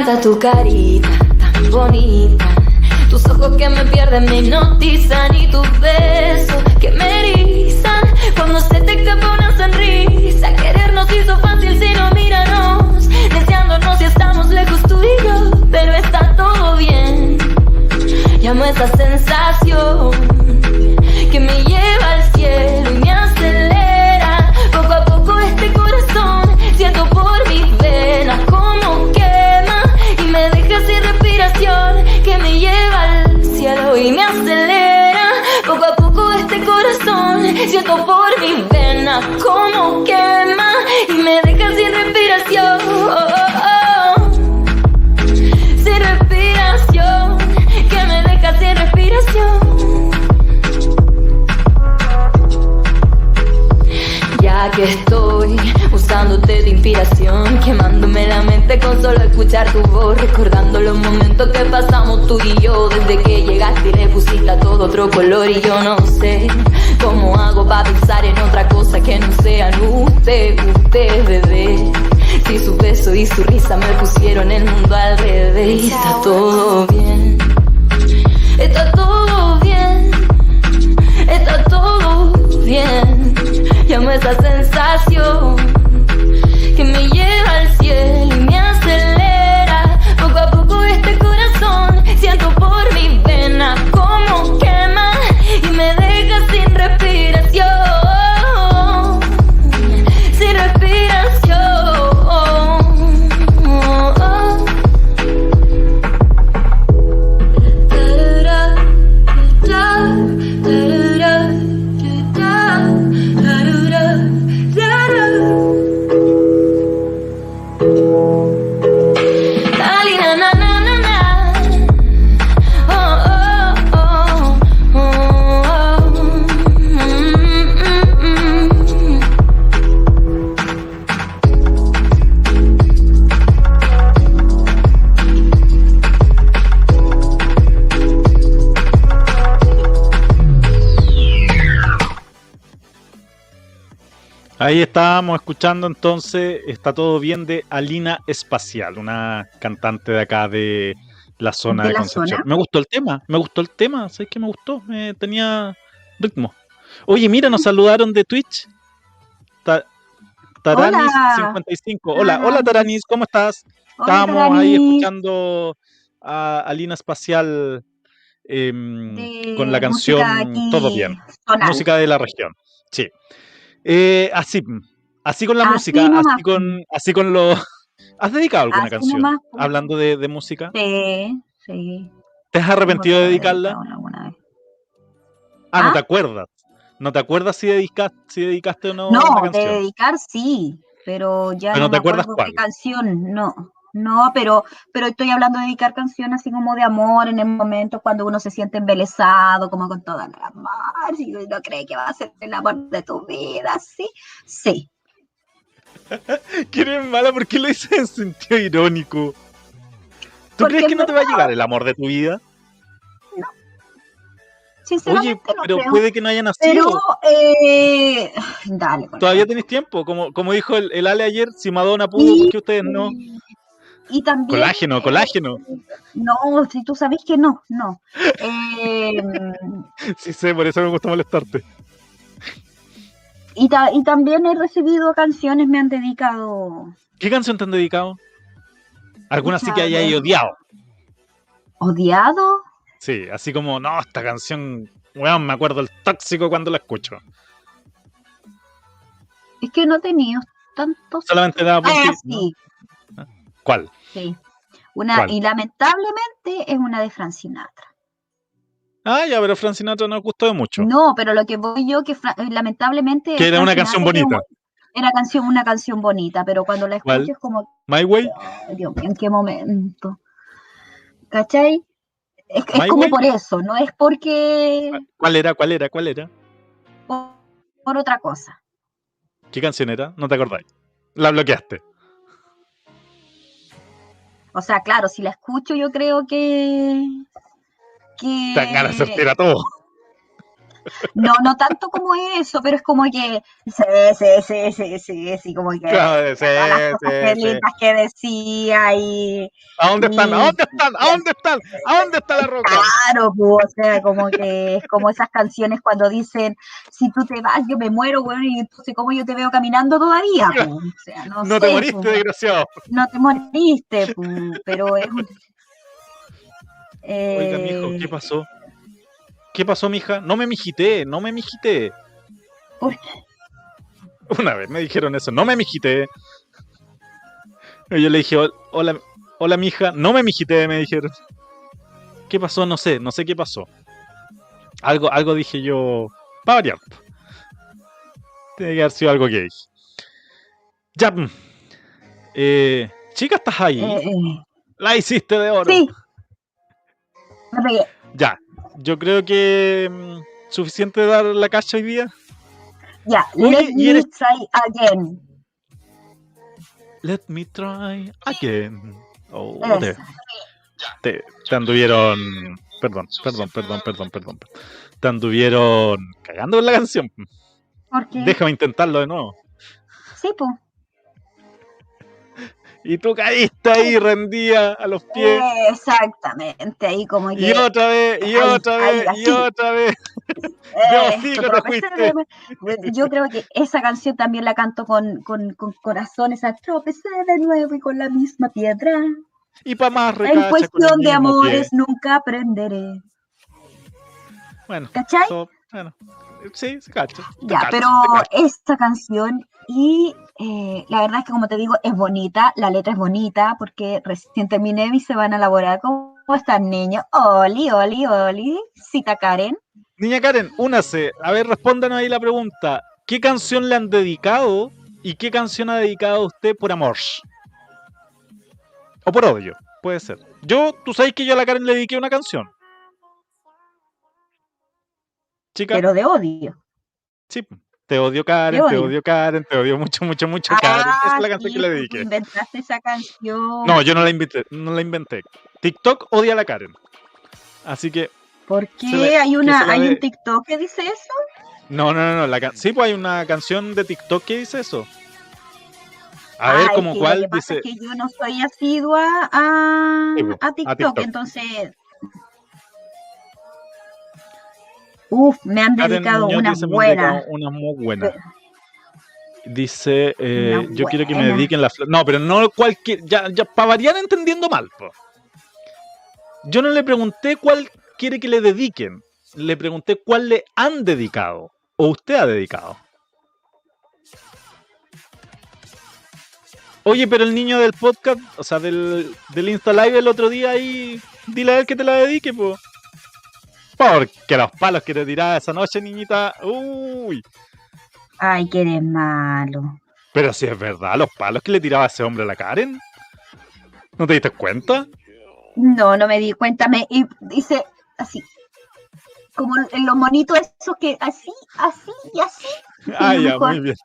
encanta tu carita tan bonita. Tus ojos que me pierden me hipnotizan y tus besos que me erizan cuando se te escapa una sonrisa. Querernos hizo fácil si no míranos, deseándonos si estamos lejos tú y yo, pero está todo bien. Llamo esa sensación y me acelera. Poco a poco este corazón siento por mis venas como quema y me deja sin respiración. Sin respiración, que me deja sin respiración. Ya que estoy usándote de inspiración, quemándome con solo escuchar tu voz, recordando los momentos que pasamos tú y yo, desde que llegaste y le pusiste a todo otro color y yo no sé cómo hago para pensar en otra cosa que no sean usted, usted, bebé. Si su beso y su risa me pusieron el mundo al revés, y está todo bien, está todo bien, está todo bien. Llamo esa sensación que me lleva al cielo estábamos escuchando entonces Está todo bien de Alina Espacial, una cantante de acá de la zona ¿De de, la Concepción. zona? Me gustó el tema, me gustó el tema, ¿sabes qué me gustó? Eh, tenía ritmo. Oye, mira, nos saludaron de Twitch. Ta- Taranis55. Hola, hola Taranis, ¿cómo estás? Hola, Estábamos ahí escuchando a Alina Espacial em, con la canción Todo Bien. zonal. Música de la región. Sí. Eh, así, así con la Así música, nomás, así con, así con lo. ¿Has dedicado alguna Así canción? nomás. Hablando de, de música. Sí, sí. ¿Te has arrepentido de dedicarla? alguna vez. Ah, no ¿Ah? te acuerdas. ¿No te acuerdas si dedicaste, si dedicaste o no No, una de canción? dedicar sí, pero ya Pero no no te me acuerdas acuerdo qué cuál. canción, no. No, pero, pero estoy hablando de dedicar canciones así como de amor en el momento cuando uno se siente embelesado, como con toda la amor, y uno cree que va a ser el amor de tu vida, sí, sí. ¿Quién eres mala? ¿Por qué lo dices en sentido irónico? ¿Tú Porque crees que es no te va a llegar el amor de tu vida? Sinceramente Oye, no pero creo. puede que no haya nacido. Pero, eh, dale. Todavía eso. tenéis tiempo. Como, como dijo el, el Ale ayer, si Madonna pudo, ¿por qué ustedes no? Y también. Colágeno, eh, colágeno. No, si tú sabes que no, no. Eh, Sí sé, por eso me gusta molestarte. Y, ta- y también he recibido canciones, me han dedicado ¿Qué canción te han dedicado? ¿Alguna sí que hayáis odiado? odiado. Sí, así como, no, esta canción weón, me acuerdo el tóxico cuando la escucho. Es que no he tenido tantos. Solamente daba por Ah, sí, ¿no? ¿Cuál? sí. Una, ¿Cuál? y lamentablemente es una de Frank Sinatra. Ah, ya, pero Frank Sinatra nos gustó de mucho. No, pero lo que voy yo, que eh, lamentablemente. Que era Frank una canción Sinatra bonita. Era canción, una canción bonita, pero cuando la escucho es como, My Way. "Ay, Dios mío, ¿en qué momento? ¿Cachai? Es, como Way. por eso, no es porque ¿Cuál era? ¿Cuál era? ¿Cuál era? por, por otra cosa. ¿Qué canción era? No te acordáis. La bloqueaste. O sea, claro, si la escucho yo creo que... que Te dan ganas de todo. no, no tanto como eso, pero es como que sí, sí, sí, sí, sí, sí, como que Claro, sí, las cosas sí, que sí. lindas que decía y ¿A dónde están? ¿A dónde están? ¿A dónde están? ¿A dónde está la roca? Claro, pues, o sea, como que es como esas canciones cuando dicen, si tú te vas, yo me muero, bueno, y entonces, ¿cómo yo te veo caminando todavía? pues? O sea, no, No te moriste, pues, desgraciado. no te moriste, pues, pero es Oiga, mijo, Eh, ¿qué pasó? ¿Qué pasó, mija? No me mijité, no me mijité. ¿Por Una vez me dijeron eso, no me mijité. Y yo le dije, "Hol- hola, hola, mija, no me mijité, me dijeron. ¿Qué pasó? No sé, no sé qué pasó. Algo, algo dije yo, para variar. Tiene que haber sido algo dije. Ya. mm. Eh, chica, ¿estás ahí? eh, eh, La hiciste de oro. sí. Me pegué. Ya, yo creo que mm, suficiente dar la cacha hoy día. Ya, Oye, let me eres- try again. Let me try again. Oh, te, te- te anduvieron. Perdón, perdón, perdón, perdón, perdón. Te anduvieron cagando con la canción. ¿Por qué? Déjame intentarlo de nuevo. Sí, pues. Y tú caíste ahí rendida a los pies. Exactamente, ahí como que... Y otra vez, y otra vez, y otra vez. Te tropecé fuiste. de. Yo creo que esa canción también la canto con, con, con corazón, esa tropecé de nuevo y con la misma piedra. Y para más En recacha el cuestión de amores pie. nunca aprenderé. Bueno, ¿Cachai? so- bueno, sí, se cacha. Ya, pero esta canción, y eh, la verdad es que como te digo, es bonita, la letra es bonita, porque recién terminé y se van a elaborar. ¿Cómo están, niños? Oli, oli, oli, cita Karen. Niña Karen, únase. A ver, respóndanos ahí la pregunta. ¿Qué canción le han dedicado y qué canción ha dedicado usted por amor? O por odio, puede ser. Yo, tú sabes que yo a la Karen le dediqué una canción. Chica, pero de odio. sí. Te odio Karen, Te te odio. Karen, te odio mucho, mucho, mucho Karen. Esa es la canción sí, que le dediqué. inventaste esa canción. No, yo no la inventé, no la inventé. TikTok odia a la Karen. Así que, ¿Por qué le- hay, una, hay un TikTok que dice eso? no, no, no, no. La can- sí, pues hay una canción de TikTok que dice eso. A ver, Ay, como cuál dice. es que yo no soy asidua a, Sí, po, a a TikTok, TikTok. entonces. Uf, me han dedicado Muñoz una dice, me han buena. dedicado Una muy buena. Dice, eh, yo quiero que me dediquen la flor. No, pero no cualquier. Ya, ya para variar entendiendo mal. po. Yo no le pregunté cuál quiere que le dediquen. Le pregunté cuál le han dedicado. O usted ha dedicado. Oye, pero el niño del podcast, o sea, del, del Insta Live el otro día ahí, dile a él que te la dedique, pues. Porque los palos que te tiraba esa noche, niñita, uy. Ay, que eres malo. Pero si es verdad, los palos que le tiraba ese hombre a la Karen. ¿No te diste cuenta? No, no me di cuenta. Me, y dice así. Como en los monitos esos que así, así y así. Ah, lo ya, mejor. muy bien.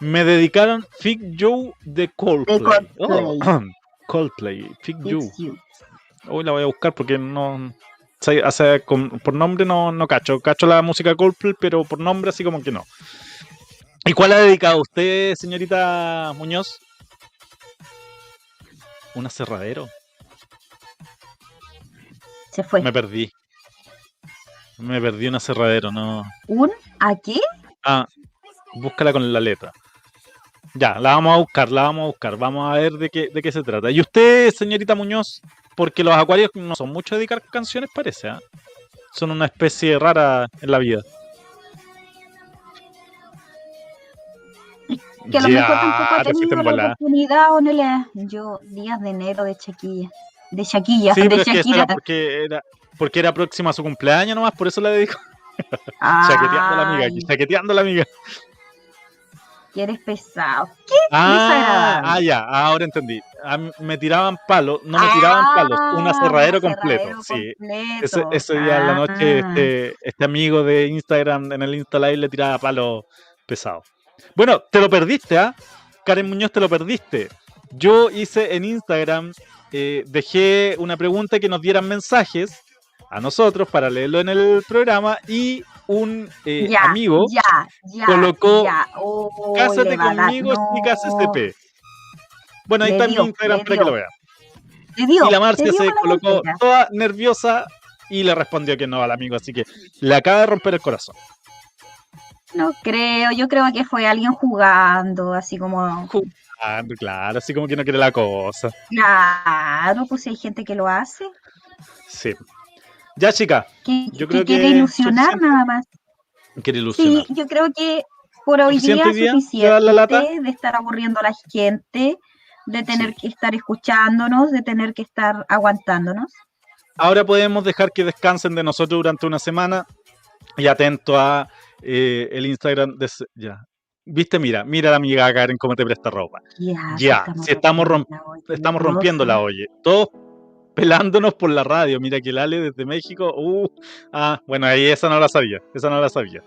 Me dedicaron Fig Joe de Coldplay. Coldplay. Oh, Coldplay, Fig Joe. Hoy la voy a buscar porque no. Sé, o sea, con- por nombre no, no cacho. Cacho la música Coldplay, pero por nombre así como que no. ¿Y cuál ha dedicado usted, señorita Muñoz? Un aserradero. Se fue. Me perdí. Me perdí un aserradero, no. ¿Un? ¿Aquí? Ah, búscala con la letra. Ya, la vamos a buscar, la vamos a buscar. Vamos a ver de qué, de qué se trata. Y usted, señorita Muñoz, porque los acuarios no son mucho de dedicar canciones, parece, ¿ah? Son una especie rara en la vida. Que a lo Ya, mejor tampoco tenido en la volada. oportunidad o no le. Yo, días de enero de Chaquilla. De Chaquilla, Sí, de pero es que eso Shakira. era porque era, porque era próxima a su cumpleaños nomás, por eso la dedico. Chaqueteando a la amiga chaqueteando a la amiga. Que eres pesado. Ah, desagradable. ah, ya, ahora entendí. Me tiraban palos, no me tiraban palos, un Ah, aserradero completo. aserradero Sí. completo. Ese, ese día en la noche, Ah. este, este amigo de Instagram en el Insta Live le tiraba palos pesados. Bueno, te lo perdiste, ¿ah? Karen Muñoz, te lo perdiste. Yo hice en Instagram, eh, dejé una pregunta que nos dieran mensajes a nosotros para leerlo en el programa y un eh, ya, amigo ya, ya, colocó, ya. Oh, Cásate conmigo, chicas no. SCP. Bueno, ahí Le está dio, mi Instagram para que lo dio, Y la Marcia se la colocó toda nerviosa y le respondió que no al amigo, así que le acaba de romper el corazón. No creo, yo creo que fue alguien jugando, así como. Ah, claro, así como que no quiere la cosa. Claro, pues si hay gente que lo hace. Sí. Ya, chica, Que, Yo que creo quiere que ilusionar suficiente. nada más. quiere ilusionar. Sí, yo creo que por hoy día ¿Suficiente es suficiente ¿Llevar la de estar aburriendo a la gente, de tener que estar escuchándonos, de tener que estar aguantándonos. Ahora podemos dejar que descansen de nosotros durante una semana y atento a eh, el Instagram de... Ya. Viste, mira, mira la amiga Karen cómo te presta ropa. Ya, Ya, si estamos, romp- rompiendo la olla, estamos rompiendo la olla. Todos pelándonos por la radio. Mira que Lale desde México. Uh, ah, bueno, ahí esa no la sabía. Esa no la sabía.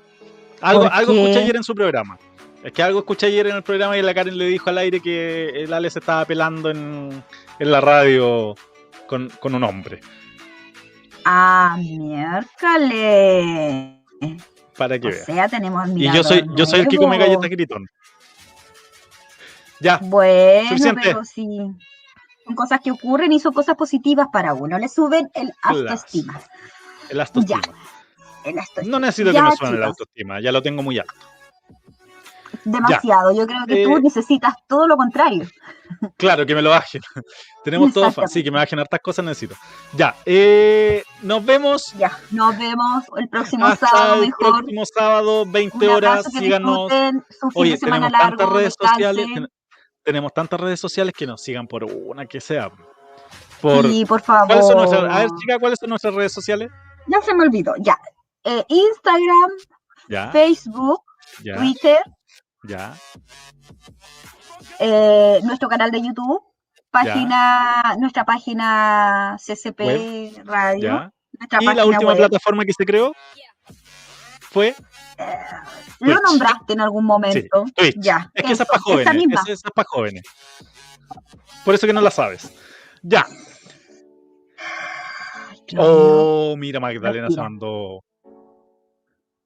Algo, ¿Por algo escuché ayer en su programa. Es que algo escuché ayer en el programa y la Karen le dijo al aire que el Ale se estaba pelando en, en la radio con, con un hombre. Ah, miércoles. Para que O vea. sea, tenemos Y yo soy, yo soy el que come galletas gritón. Ya, Bueno, Suficiente. pero sí. Son cosas que ocurren y son cosas positivas para uno. Le suben el autoestima. el autoestima. El autoestima. No necesito que me suban el chicos. autoestima, ya lo tengo muy alto. Demasiado. Yo creo que tú Eh, necesitas todo lo contrario. Claro, que me lo bajen. Tenemos todo, sí, que me bajen hartas cosas necesito. Ya, eh, nos vemos Ya, nos vemos el próximo hasta sábado el mejor. próximo sábado, 20 Un horas. Síganos. Oye, tenemos tantas redes sociales. ten- tenemos tantas redes sociales que nos sigan por una que sea. Por, Sí, por favor. ¿cuáles son nuestras, a ver, chica, ¿cuáles son nuestras redes sociales? Ya se me olvidó. Ya. Eh, Instagram, Ya, Facebook, ya, Twitter, ya. eh, nuestro canal de YouTube, página, nuestra página CCP Web, Radio, ya. nuestra Y página la última web. plataforma que se creó fue Lo Twitch. nombraste en algún momento. Ya. Es que esa es para jóvenes. esa es para jóvenes. Por eso que no la sabes. Ya. Oh, mira, Magdalena se mandó.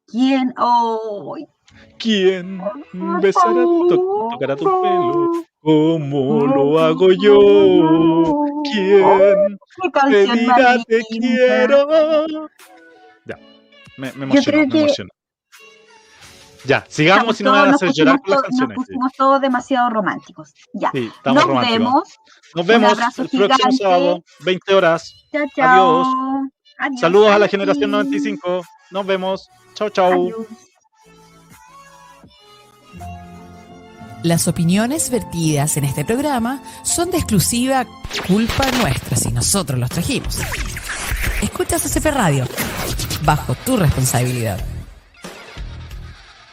¿Quién? Oh, ¿Quién besará, to- tocará tu pelo? ¿Cómo lo hago yo? ¿Quién te dirá te quiero? Me, me emocionó, creo me que- emocionó. Ya, sigamos y no van a nos hacer llorar con las Nos canciones. sí. pusimos todos demasiado románticos. Ya. Sí, estamos Nos románticos. vemos. Nos vemos abrazo el próximo sábado, 20 horas. Chao, chao. Adiós. Adiós. Saludos a la generación 95. Nos vemos. Chau, chau. Adiós. Las opiniones vertidas en este programa son de exclusiva culpa nuestra si nosotros los trajimos. Escucha CCP Radio, bajo tu responsabilidad.